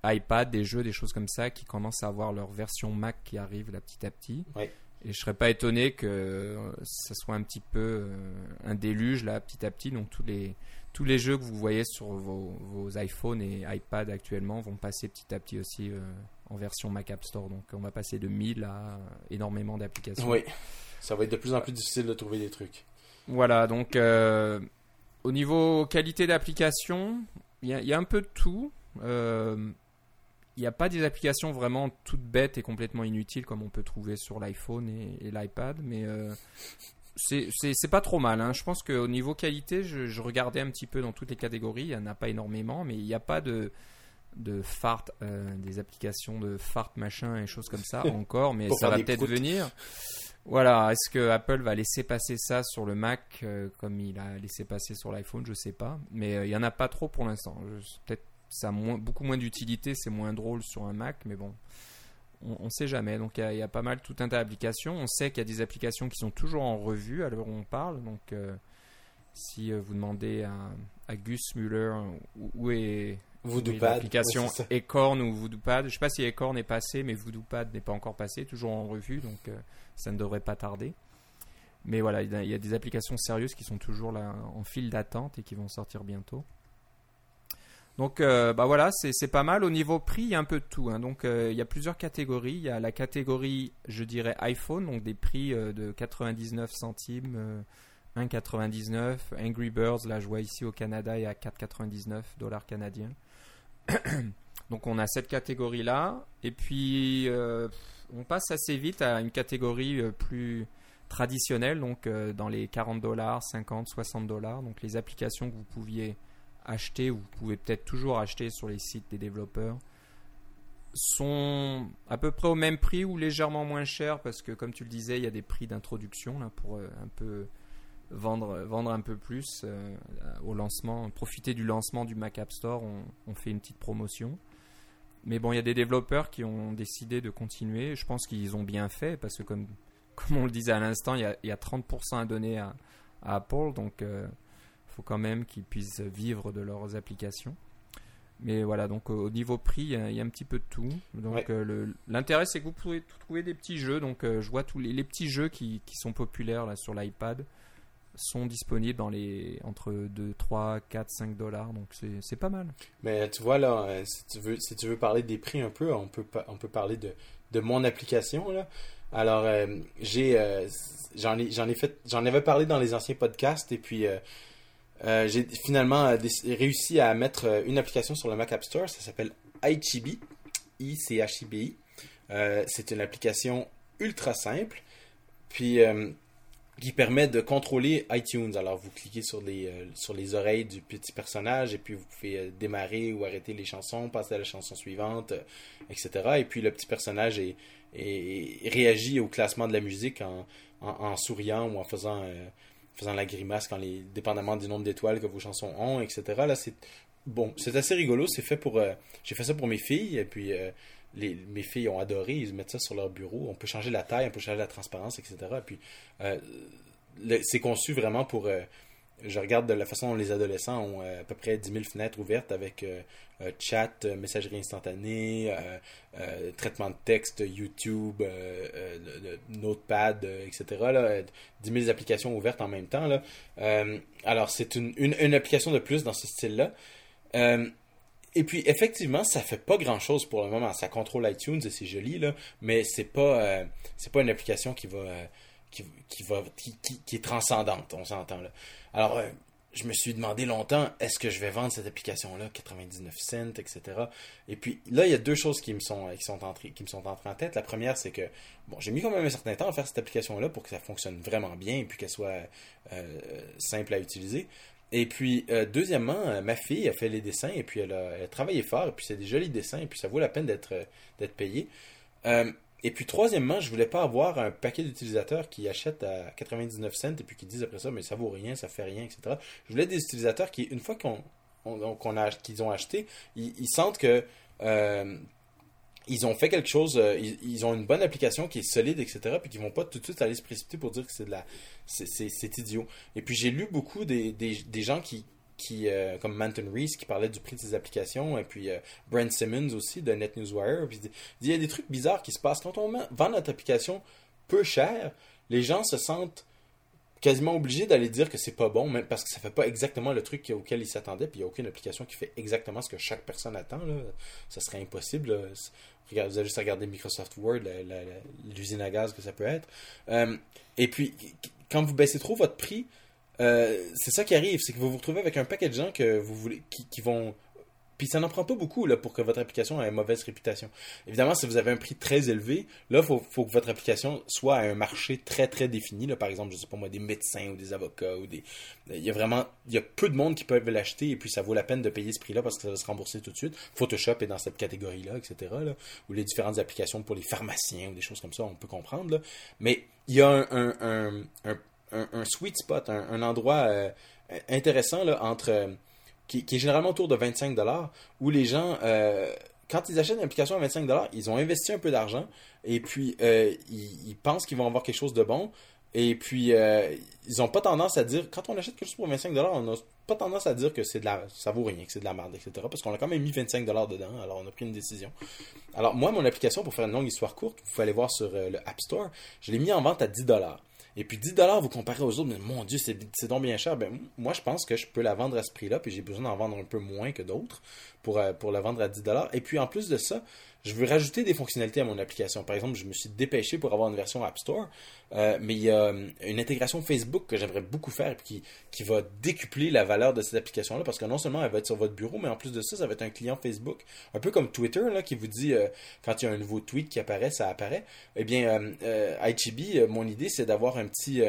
iPad, des jeux, des choses comme ça qui commencent à avoir leur version Mac qui arrive là petit à petit. Et je serais pas étonné que ça soit un petit peu euh, un déluge là petit à petit. Donc tous les tous les jeux que vous voyez sur vos, vos iPhones et iPad actuellement vont passer petit à petit aussi euh, en version Mac App Store. Donc on va passer de 1000 à énormément d'applications. Oui, ça va être de plus en plus difficile de trouver des trucs. Voilà, donc euh, au niveau qualité d'application, il y, a un peu de tout. Euh, il n'y a pas des applications vraiment toutes bêtes et complètement inutiles comme on peut trouver sur l'iPhone et, l'iPad, mais c'est pas trop mal. Hein. Je pense qu'au niveau qualité, je, regardais un petit peu dans toutes les catégories. Il n'y en a pas énormément, mais il n'y a pas de, de fart, euh, des applications de fart machin et choses comme ça [laughs] encore, mais ça va peut-être venir. Voilà, est-ce que Apple va laisser passer ça sur le Mac euh, comme il a laissé passer sur l'iPhone? Je sais pas, mais euh, il y en a pas trop pour l'instant. Peut-être ça a beaucoup moins d'utilité, c'est moins drôle sur un Mac, mais bon on ne sait jamais. Donc il y, a pas mal tout un tas d'applications. On sait qu'il y a des applications qui sont toujours en revue à l'heure où on parle. Donc euh, si euh, vous demandez à, Gus Muller où, est l'application Ecorn ou VoodooPad, je ne sais pas si Ecorn est passé, mais VoodooPad n'est pas encore passé, toujours en revue, donc euh, ça ne devrait pas tarder. Mais voilà, il y, a des applications sérieuses qui sont toujours là en file d'attente et qui vont sortir bientôt. Donc euh, bah voilà, c'est pas mal. Au niveau prix, il y a un peu de tout. hein. Donc euh, il y a plusieurs catégories. Il y a la catégorie, je dirais iPhone, donc des prix euh, de 99 centimes, euh, 1,99. Angry Birds, là je vois ici au Canada, est à 4,99 dollars canadiens. [coughs] donc on a cette catégorie-là. Et puis on passe assez vite à une catégorie plus traditionnelle, donc dans les 40 dollars, 50, 60 dollars. Donc les applications que vous pouviez acheter, ou vous pouvez peut-être toujours acheter sur les sites des développeurs, sont à peu près au même prix ou légèrement moins chers parce que comme tu le disais, il y a des prix d'introduction là pour euh, un peu vendre vendre un peu plus euh, au lancement, profiter du lancement du Mac App Store, on, fait une petite promotion. Mais bon, il y a des développeurs qui ont décidé de continuer. Je pense qu'ils ont bien fait parce que comme [laughs] comme on le disait à l'instant, il y a, il y a 30% à donner à, Apple, donc il faut quand même qu'ils puissent vivre de leurs applications. Mais voilà, donc au niveau prix, il y, a, il y a un petit peu de tout. Donc Ouais. euh, l'intérêt, c'est que vous pouvez trouver des petits jeux. Donc euh, je vois tous les, les petits jeux qui, qui sont populaires là sur l'iPad sont disponibles dans les entre 2, 3, 4, 5 dollars. Donc c'est pas mal. Mais tu vois, là, euh, si tu veux, si tu veux parler des prix un peu, on peut, on peut parler de, de mon application, là. Alors, euh, j'ai, euh, j'en ai, j'en ai fait, j'en avais parlé dans les anciens podcasts, et puis, euh, j'ai finalement euh, réussi à mettre euh, une application sur le Mac App Store, ça s'appelle iChibi, I-C-H-I-B-I. C'est une application ultra simple, puis qui permet de contrôler iTunes. Alors, vous cliquez sur les, sur les oreilles du petit personnage et puis vous pouvez démarrer ou arrêter les chansons, passer à la chanson suivante, etc. Et puis le petit personnage est, réagit au classement de la musique en, en, souriant ou en faisant, faisant la grimace quand les, dépendamment du nombre d'étoiles que vos chansons ont, etc. Là, c'est bon, c'est assez rigolo. C'est fait pour, euh, j'ai fait ça pour mes filles et puis euh, les, mes filles ont adoré. Ils mettent ça sur leur bureau. On peut changer la taille, on peut changer la transparence, etc. Et puis euh, c'est conçu vraiment pour. Je regarde de la façon dont les adolescents ont euh, à peu près 10 000 fenêtres ouvertes avec euh, chat, euh, messagerie instantanée, traitement de texte, YouTube, Notepad, etc. Là, euh, 10 000 applications ouvertes en même temps. Là. Alors, c'est une, une, application de plus dans ce style-là. Et puis, effectivement, ça fait pas grand-chose pour le moment. Ça contrôle iTunes et c'est joli, là, mais c'est pas, c'est pas une application qui va, qui, qui va, qui, qui- qui est transcendante, on s'entend là. Alors, euh, je me suis demandé longtemps, est-ce que je vais vendre cette application-là, 99 cents, etc. Et puis là, il y a deux choses qui me sont, qui sont entrées, qui me sont entrées en tête. La première, c'est que bon, j'ai mis quand même un certain temps à faire cette application-là pour que ça fonctionne vraiment bien et puis qu'elle soit euh, simple à utiliser. Et puis, euh, deuxièmement, euh, ma fille a fait les dessins et puis elle a, elle a travaillé fort et puis c'est des jolis dessins et puis ça vaut la peine d'être euh, d'être payé. Et puis, troisièmement, je voulais pas avoir un paquet d'utilisateurs qui achètent à 99 cents et puis qui disent après ça, mais ça vaut rien, ça fait rien, etc. Je voulais des utilisateurs qui, une fois qu'on on- qu'on a, qu'ils ont acheté, ils, sentent que euh, ils ont fait quelque chose, euh, ils, ont une bonne application qui est solide, etc. Puis qu'ils vont pas tout de suite aller se précipiter pour dire que c'est de la, c'est- idiot. Et puis j'ai lu beaucoup des gens qui, qui euh, comme Manton Reese qui parlait du prix de ses applications, et puis euh, Brent Simmons aussi de NetNewsWire. Puis il y a des trucs bizarres qui se passent quand on vend notre application peu cher, les gens se sentent quasiment obligés d'aller dire que c'est pas bon, même parce que ça fait pas exactement le truc auquel ils s'attendaient, puis il n'y a aucune application qui fait exactement ce que chaque personne attend. Là. Ça serait impossible. là. C'est- Regarde, vous avez juste à regarder Microsoft Word, l'usine à gaz que ça peut être. Euh, et puis, quand vous baissez trop votre prix, euh, c'est ça qui arrive, c'est que vous vous retrouvez avec un paquet de gens que vous voulez, qui, vont. Puis ça n'en prend pas beaucoup là, pour que votre application ait une mauvaise réputation. Évidemment, si vous avez un prix très élevé, là, il faut, faut que votre application soit à un marché très très défini. Là, par exemple, je sais pas moi, des médecins ou des avocats ou des. Il y a vraiment. Il y a peu de monde qui peuvent l'acheter et puis ça vaut la peine de payer ce prix-là parce que ça va se rembourser tout de suite. Photoshop est dans cette catégorie-là, etc. Là, ou les différentes applications pour les pharmaciens ou des choses comme ça, on peut comprendre. Là. Mais il y a un, un- sweet spot, un, endroit euh, intéressant là, entre. euh, qui, est généralement autour de 25 où les gens, euh, quand ils achètent une application à 25 ils ont investi un peu d'argent et puis ils, pensent qu'ils vont avoir quelque chose de bon. Et puis, ils n'ont pas tendance à dire, quand on achète quelque chose pour 25 on n'a pas tendance à dire que c'est de la, ça vaut rien, que c'est de la merde, etc. Parce qu'on a quand même mis 25 dedans, alors on a pris une décision. Alors, moi, mon application, pour faire une longue histoire courte, vous pouvez aller voir sur le App Store, je l'ai mis en vente à 10 Et puis 10 dollars, vous comparez aux autres, mais mon Dieu, c'est donc bien cher. Ben, moi, je pense que je peux la vendre à ce prix-là, puis j'ai besoin d'en vendre un peu moins que d'autres pour, euh, la vendre à 10 dollars. Et puis en plus de ça, je veux rajouter des fonctionnalités à mon application. Par exemple, je me suis dépêché pour avoir une version App Store, euh, mais il y a euh, une intégration Facebook que j'aimerais beaucoup faire et qui, va décupler la valeur de cette application-là parce que non seulement elle va être sur votre bureau, mais en plus de ça, ça va être un client Facebook. Un peu comme Twitter, là, qui vous dit euh, quand il y a un nouveau tweet qui apparaît, ça apparaît. Eh bien, euh, mon idée, c'est d'avoir un petit.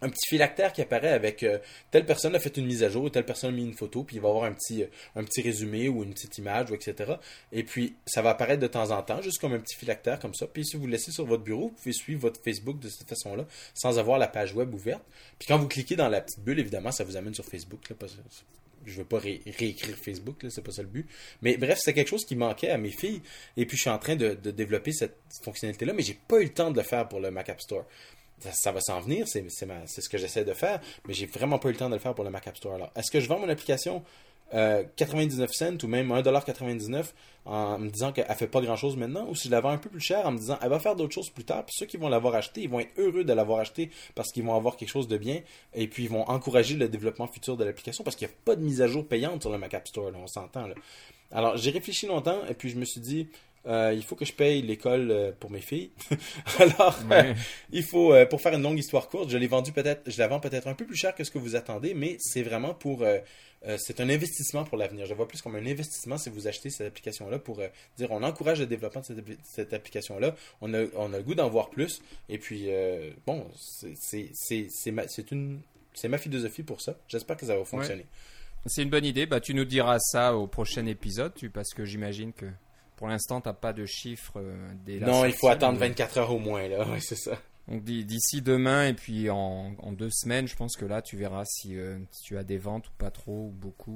Un petit phylactère qui apparaît avec euh, telle personne a fait une mise à jour ou telle personne a mis une photo, puis il va avoir un petit, euh, résumé ou une petite image, ou etc. Et puis, ça va apparaître de temps en temps, juste comme un petit phylactère comme ça. Puis, si vous le laissez sur votre bureau, vous pouvez suivre votre Facebook de cette façon-là, sans avoir la page web ouverte. Puis, quand vous cliquez dans la petite bulle, évidemment, ça vous amène sur Facebook. Là, parce que je veux pas ré- réécrire Facebook, c'est pas ça le but. Mais bref, c'est quelque chose qui manquait à mes filles. Et puis, je suis en train de, de développer cette fonctionnalité-là, mais j'ai pas eu le temps de le faire pour le Mac App Store ça, va s'en venir, c'est ce que j'essaie de faire, mais j'ai vraiment pas eu le temps de le faire pour le Mac App Store. Alors, est-ce que je vends mon application euh, 99 cents ou même 1,99$ en me disant qu'elle fait pas grand-chose maintenant, ou si je la vends un peu plus cher en me disant elle va faire d'autres choses plus tard, puis ceux qui vont l'avoir acheté, ils vont être heureux de l'avoir acheté parce qu'ils vont avoir quelque chose de bien, et puis ils vont encourager le développement futur de l'application parce qu'il n'y a pas de mise à jour payante sur le Mac App Store, là, on s'entend. Alors, j'ai réfléchi longtemps, et puis je me suis dit, euh, il faut que je paye l'école euh, pour mes filles. [laughs] Alors, Ouais. il faut, euh, pour faire une longue histoire courte, je l'ai vendu peut-être, je la vends peut-être un peu plus cher que ce que vous attendez, mais c'est vraiment pour, euh, euh, c'est un investissement pour l'avenir. Je vois plus comme un investissement si vous achetez cette application-là pour euh, dire on encourage le développement de cette, appli- cette application-là, on a, on a le goût d'en voir plus, et puis euh, bon, c'est- une, c'est ma philosophie pour ça. J'espère que ça va fonctionner. C'est une bonne idée. Bah, tu nous diras ça au prochain épisode, tu, parce que j'imagine que pour l'instant, tu n'as pas de chiffres euh, la non, il faut attendre mais- 24 heures au moins là. Ouais, c'est ça. Donc d'i- d'ici demain et puis en, en deux semaines, je pense que là, tu verras si, euh, si tu as des ventes ou pas trop, ou beaucoup,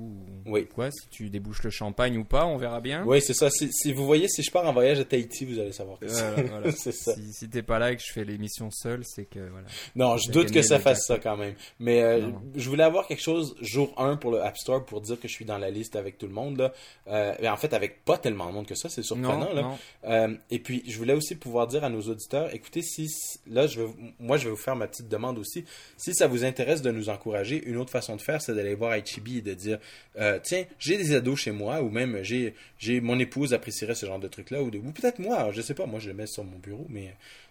ou Oui. quoi, si tu débouches le champagne ou pas, on verra bien. Oui, c'est ça. Si, si vous voyez, si je pars en voyage à Tahiti, vous allez savoir que c'est Voilà, voilà. [laughs] c'est ça. Si, si t'es pas là et que je fais l'émission seul, c'est que voilà. Non, je doute que ça fasse ça quand même. Mais euh, je voulais avoir quelque chose jour 1 pour le App Store pour dire que je suis dans la liste avec tout le monde. Là. Euh, mais en fait, avec pas tellement de monde que ça, c'est surprenant. Non, là. non. Et puis, je voulais aussi pouvoir dire à nos auditeurs, écoutez, si là, je moi, je vais vous faire ma petite demande aussi. Si ça vous intéresse de nous encourager, une autre façon de faire, c'est d'aller voir Ichibi et de dire, euh, tiens, j'ai des ados chez moi, ou même j'ai, j'ai mon épouse apprécierait ce genre de truc-là, ou, de- ou peut-être moi, je sais pas, moi, je le mets sur mon bureau, mais euh,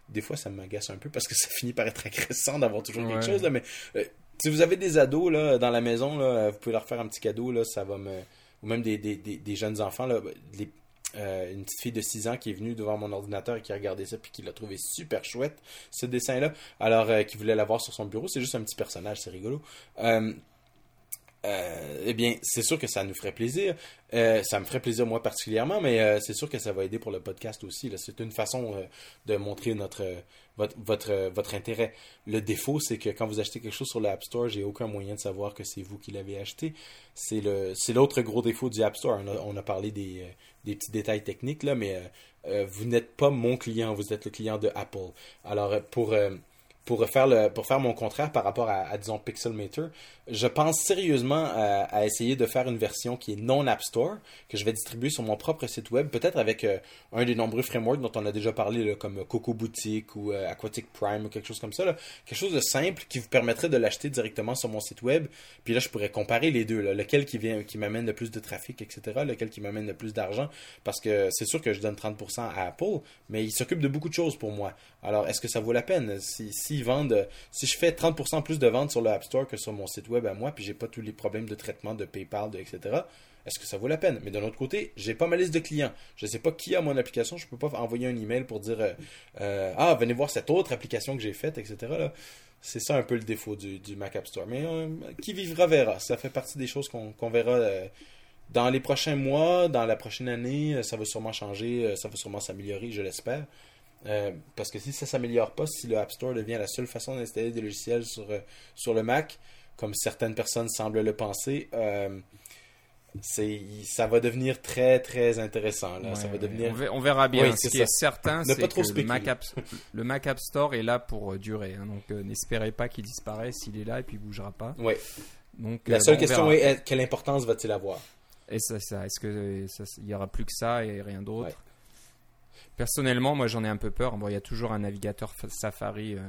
des fois, ça m'agace un peu parce que [laughs] ça finit par être agressant d'avoir toujours quelque chose, là, mais euh, si vous avez des ados là, dans la maison, là, vous pouvez leur faire un petit cadeau, là, ça va me. Ou même des, des, des, des jeunes enfants, là, les- euh, une petite fille de 6 ans qui est venue devant mon ordinateur et qui a regardé ça puis qui l'a trouvé super chouette, ce dessin-là. Alors, euh, qui voulait l'avoir sur son bureau. C'est juste un petit personnage, c'est rigolo. Euh, euh, eh bien, c'est sûr que ça nous ferait plaisir. Euh, ça me ferait plaisir moi particulièrement, mais c'est sûr que ça va aider pour le podcast aussi. là. C'est une façon de montrer notre votre votre, votre intérêt. Le défaut, c'est que quand vous achetez quelque chose sur l'App Store, j'ai aucun moyen de savoir que c'est vous qui l'avez acheté. C'est le c'est l'autre gros défaut du App Store. On a, parlé des, des petits détails techniques là, mais euh, euh, vous n'êtes pas mon client, vous êtes le client de Apple. Alors euh, pour pour faire, le, pour faire mon contraire par rapport à, disons, Pixelmator, je pense sérieusement à, à essayer de faire une version qui est non App Store, que je vais distribuer sur mon propre site web, peut-être avec euh, un des nombreux frameworks dont on a déjà parlé, là, comme Coco Boutique ou euh, Aquatic Prime ou quelque chose comme ça. Là. Quelque chose de simple qui vous permettrait de l'acheter directement sur mon site web. Puis là, je pourrais comparer les deux, là, lequel qui, vient, qui m'amène le plus de trafic, etc., lequel qui m'amène le plus d'argent, parce que c'est sûr que je donne 30% à Apple, mais il s'occupe de beaucoup de choses pour moi. Alors, est-ce que ça vaut la peine? Si, vendent, si je fais 30% plus de ventes sur le App Store que sur mon site web à moi, puis j'ai pas tous les problèmes de traitement de PayPal, de, etc. Est-ce que ça vaut la peine? Mais d'un autre côté, j'ai pas ma liste de clients. Je sais pas qui a mon application. Je peux pas envoyer un email pour dire euh, euh, ah venez voir cette autre application que j'ai faite, etc. Là. C'est ça un peu le défaut du, Mac App Store. Mais euh, qui vivra verra. Ça fait partie des choses qu'on verra. dans les prochains mois, dans la prochaine année, ça va sûrement changer, ça va sûrement s'améliorer, je l'espère. Euh, parce que si ça s'améliore pas, si le App Store devient la seule façon d'installer des logiciels sur, euh, sur le Mac, comme certaines personnes semblent le penser, euh, ça va devenir très très intéressant. Là. Ouais, ça va ouais. devenir. On, ver- on verra bien. Oui, Ce qui ça. est certain, Ne c'est que le. Mac, App, le Mac App Store est là pour euh, durer. hein. donc euh, n'espérez pas qu'il disparaisse. Il est là et puis il bougera pas. Ouais. Donc La euh, seule bon, on question verra. est quelle importance va-t-il avoir? Et ça, ça, est-ce que ça, il y aura plus que ça et rien d'autre? Ouais. Personnellement, moi j'en ai un peu peur. Bon, il y a toujours un navigateur Safari euh,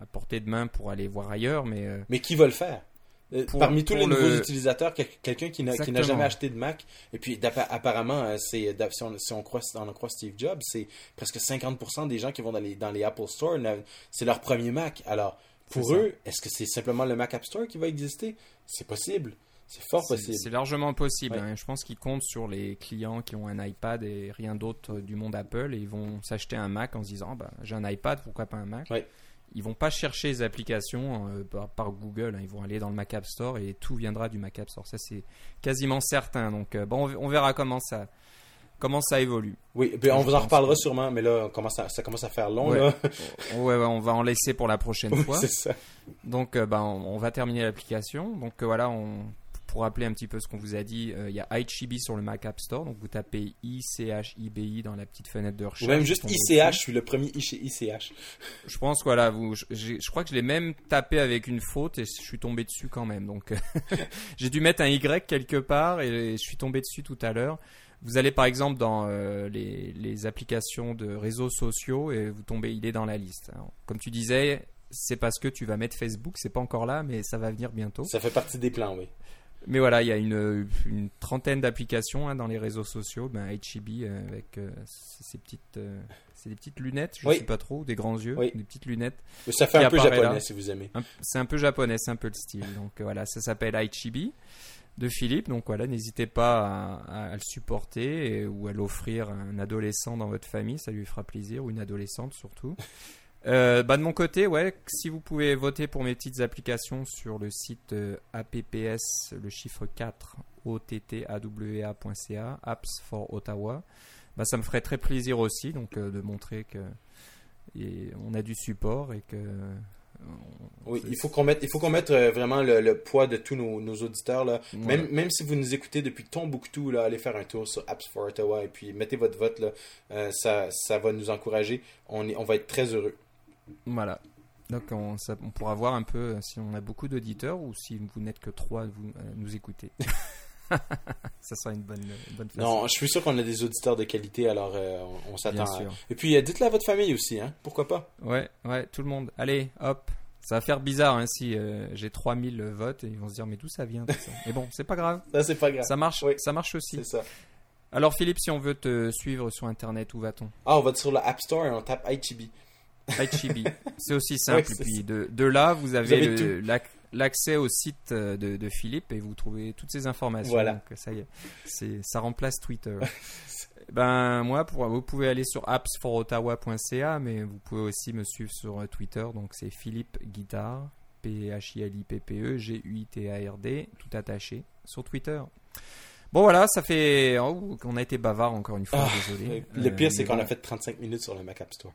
à portée de main pour aller voir ailleurs, mais. euh, Mais qui va le faire? Euh, Pour- Parmi tous les nouveaux utilisateurs, quel- quelqu'un qui n'a qui n'a Exactement. jamais acheté de Mac, et puis apparemment, si, on, si on croit, on en croit Steve Jobs, c'est presque 50% des gens qui vont dans les, dans les Apple Store, c'est leur premier Mac. Alors, pour eux, est-ce que c'est simplement le Mac App Store qui va exister? C'est possible. C'est fort possible. c'est largement possible. Ouais. hein. Je pense qu'ils comptent sur les clients qui ont un iPad et rien d'autre du monde Apple et ils vont s'acheter un Mac en se disant Ah, bah, j'ai un iPad, pourquoi pas un Mac Ouais. Ils vont pas chercher les applications euh, par, par Google, hein. ils vont aller dans le Mac App Store et tout viendra du Mac App Store. Ça c'est quasiment certain. Donc euh, bon, on- verra comment ça comment ça évolue. Oui, puis on vous en reparlera que- sûrement, mais là, commence à- ça commence à faire long. Ouais. Là. [laughs] Ouais, ouais, on va en laisser pour la prochaine fois. ça. Donc, euh, ben, on, on va terminer l'application. Donc, euh, voilà, on, pour rappeler un petit peu ce qu'on vous a dit, euh, il y a iChibi sur le Mac App Store. Donc, vous tapez ICHIBI dans la petite fenêtre de Ou recherche. même vous juste ICH, je suis le premier I chez ICH. Je pense que voilà, vous, je, crois que je l'ai même tapé avec une faute et je suis tombé dessus quand même. Donc, [laughs] [laughs] j'ai dû mettre un Y quelque part et je suis tombé dessus tout à l'heure. Vous allez par exemple dans euh, les, les applications de réseaux sociaux et vous tombez, il est dans la liste. Alors, comme tu disais, c'est parce que tu vas mettre Facebook, c'est pas encore là, mais ça va venir bientôt. Ça fait partie des plans, oui. Mais voilà, il y a une, une trentaine d'applications hein, dans les réseaux sociaux. Ben, HEB euh, avec euh, ces petites, euh, c'est des petites lunettes, je Oui. sais pas trop, des grands yeux, Oui. des petites lunettes. Mais ça fait un peu japonais, là. si vous aimez. C'est un peu japonais, c'est un peu le style. Donc euh, voilà, ça s'appelle Aichibi de Philippe. Donc voilà, n'hésitez pas à, à- à le supporter et- ou à l'offrir à un adolescent dans votre famille, ça lui fera plaisir, ou une adolescente surtout. Euh, bah de mon côté, ouais, si vous pouvez voter pour mes petites applications sur le site euh, apps, le chiffre 4, ottawa.ca, apps for Ottawa, bah ça me ferait très plaisir aussi, donc euh, de montrer que et on a du support et que on- Oui, il faut qu'on mette, il faut qu'on mette vraiment le, le poids de tous nos, nos auditeurs. Là. Ouais. Même, même si vous nous écoutez depuis Tombouctou, là, allez faire un tour sur Apps for Ottawa et puis mettez votre vote. Là. Ça, ça va nous encourager. On, est, on va être très heureux. Voilà. Donc on, ça- on pourra voir un peu euh, si on a beaucoup d'auditeurs ou si vous n'êtes que trois vous euh, nous écoutez. [laughs] ça sera une bonne, une bonne façon. Non, je suis sûr qu'on a des auditeurs de qualité, alors euh, on, on s'attend. À-. Et puis euh, dites-le à votre famille aussi, hein. Pourquoi pas? Ouais, ouais, tout le monde. Allez, hop. Ça va faire bizarre hein, si euh, j'ai 3000 votes et ils vont se dire mais d'où ça vient tout ça? Mais bon, c'est pas grave. Ça, c'est pas grave. Ça marche, Oui. ça marche aussi. C'est ça. Alors Philippe, si on veut te suivre sur internet, où va-t-on? Ah, on va sur le App Store et on tape Ichibi. Ichibi. c'est aussi simple. Ouais, puis de, de là, vous avez, l'accès au site euh, de, de Philippe et vous trouvez toutes ces informations. Voilà. Donc ça y est, c'est, ça remplace Twitter. [laughs] ben moi, pour, vous pouvez aller sur appsforottawa.ca, mais vous pouvez aussi me suivre sur euh, Twitter. Donc c'est Philippe Guitard, P H I L I P P E G U I T A R D, tout attaché sur Twitter. Bon voilà, ça fait. Oh, on a été bavard encore une fois, Ah, désolé. Le pire, Euh, c'est qu'on bon. a fait 35 minutes sur le Mac App Store.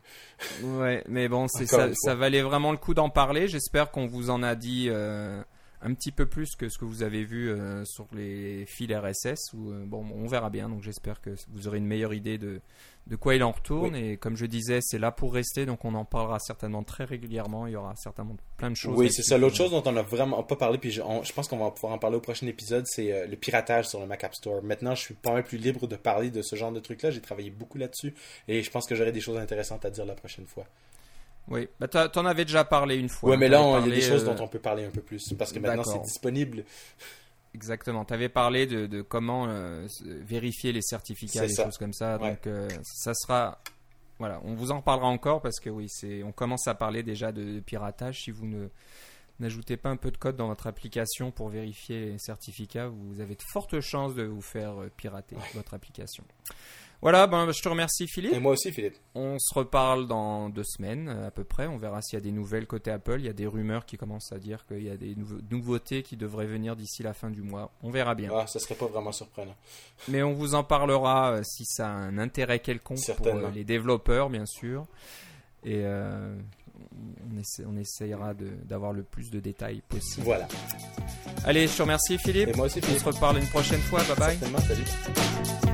Ouais, mais bon, c'est ça, ça valait vraiment le coup d'en parler. J'espère qu'on vous en a dit euh, un petit peu plus que ce que vous avez vu euh, sur les fils RSS. Ou bon, on verra bien. Donc j'espère que vous aurez une meilleure idée de de quoi il en retourne. Et comme je disais, c'est là pour rester. Donc on en parlera certainement très régulièrement. Il y aura certainement plein de choses. Oui, c'est ça. L'autre chose dont on a vraiment pas parlé, puis je, on- je pense qu'on va pouvoir en parler au prochain épisode, c'est euh, le piratage sur le Mac App Store. Maintenant, je suis pas mal plus libre de parler de ce genre de truc-là. J'ai travaillé beaucoup là-dessus et je pense que j'aurai des choses intéressantes à dire la prochaine fois. Oui, bah t'en avais déjà parlé une fois. Ouais, mais là, il y a des choses euh, dont on peut parler un peu plus parce que maintenant, c'est disponible. Exactement. Tu avais parlé de, de comment euh, vérifier les certificats, des ça. choses comme ça. Ouais. Donc, euh, ça sera. Voilà, on vous en parlera encore parce que oui, c'est, on commence à parler déjà de, de piratage. Si vous ne n'ajoutez pas un peu de code dans votre application pour vérifier les certificats, vous avez de fortes chances de vous faire euh, pirater votre application. Voilà, ben, je te remercie Philippe. Et moi aussi, Philippe. On se reparle dans deux semaines à peu près. On verra s'il y a des nouvelles côté Apple. Il y a des rumeurs qui commencent à dire qu'il y a des nouveau- nouveautés qui devraient venir d'ici la fin du mois. On verra bien. Ah, ça serait pas vraiment surprenant. Mais on vous en parlera euh, si ça a un intérêt quelconque pour euh, les développeurs, bien sûr. Et euh, on, essa- on essayera d'avoir le plus de détails possible. Voilà. Allez, je te remercie Philippe. Et moi aussi, On Philippe. se reparle une prochaine fois. Bye bye. Certainement, salut.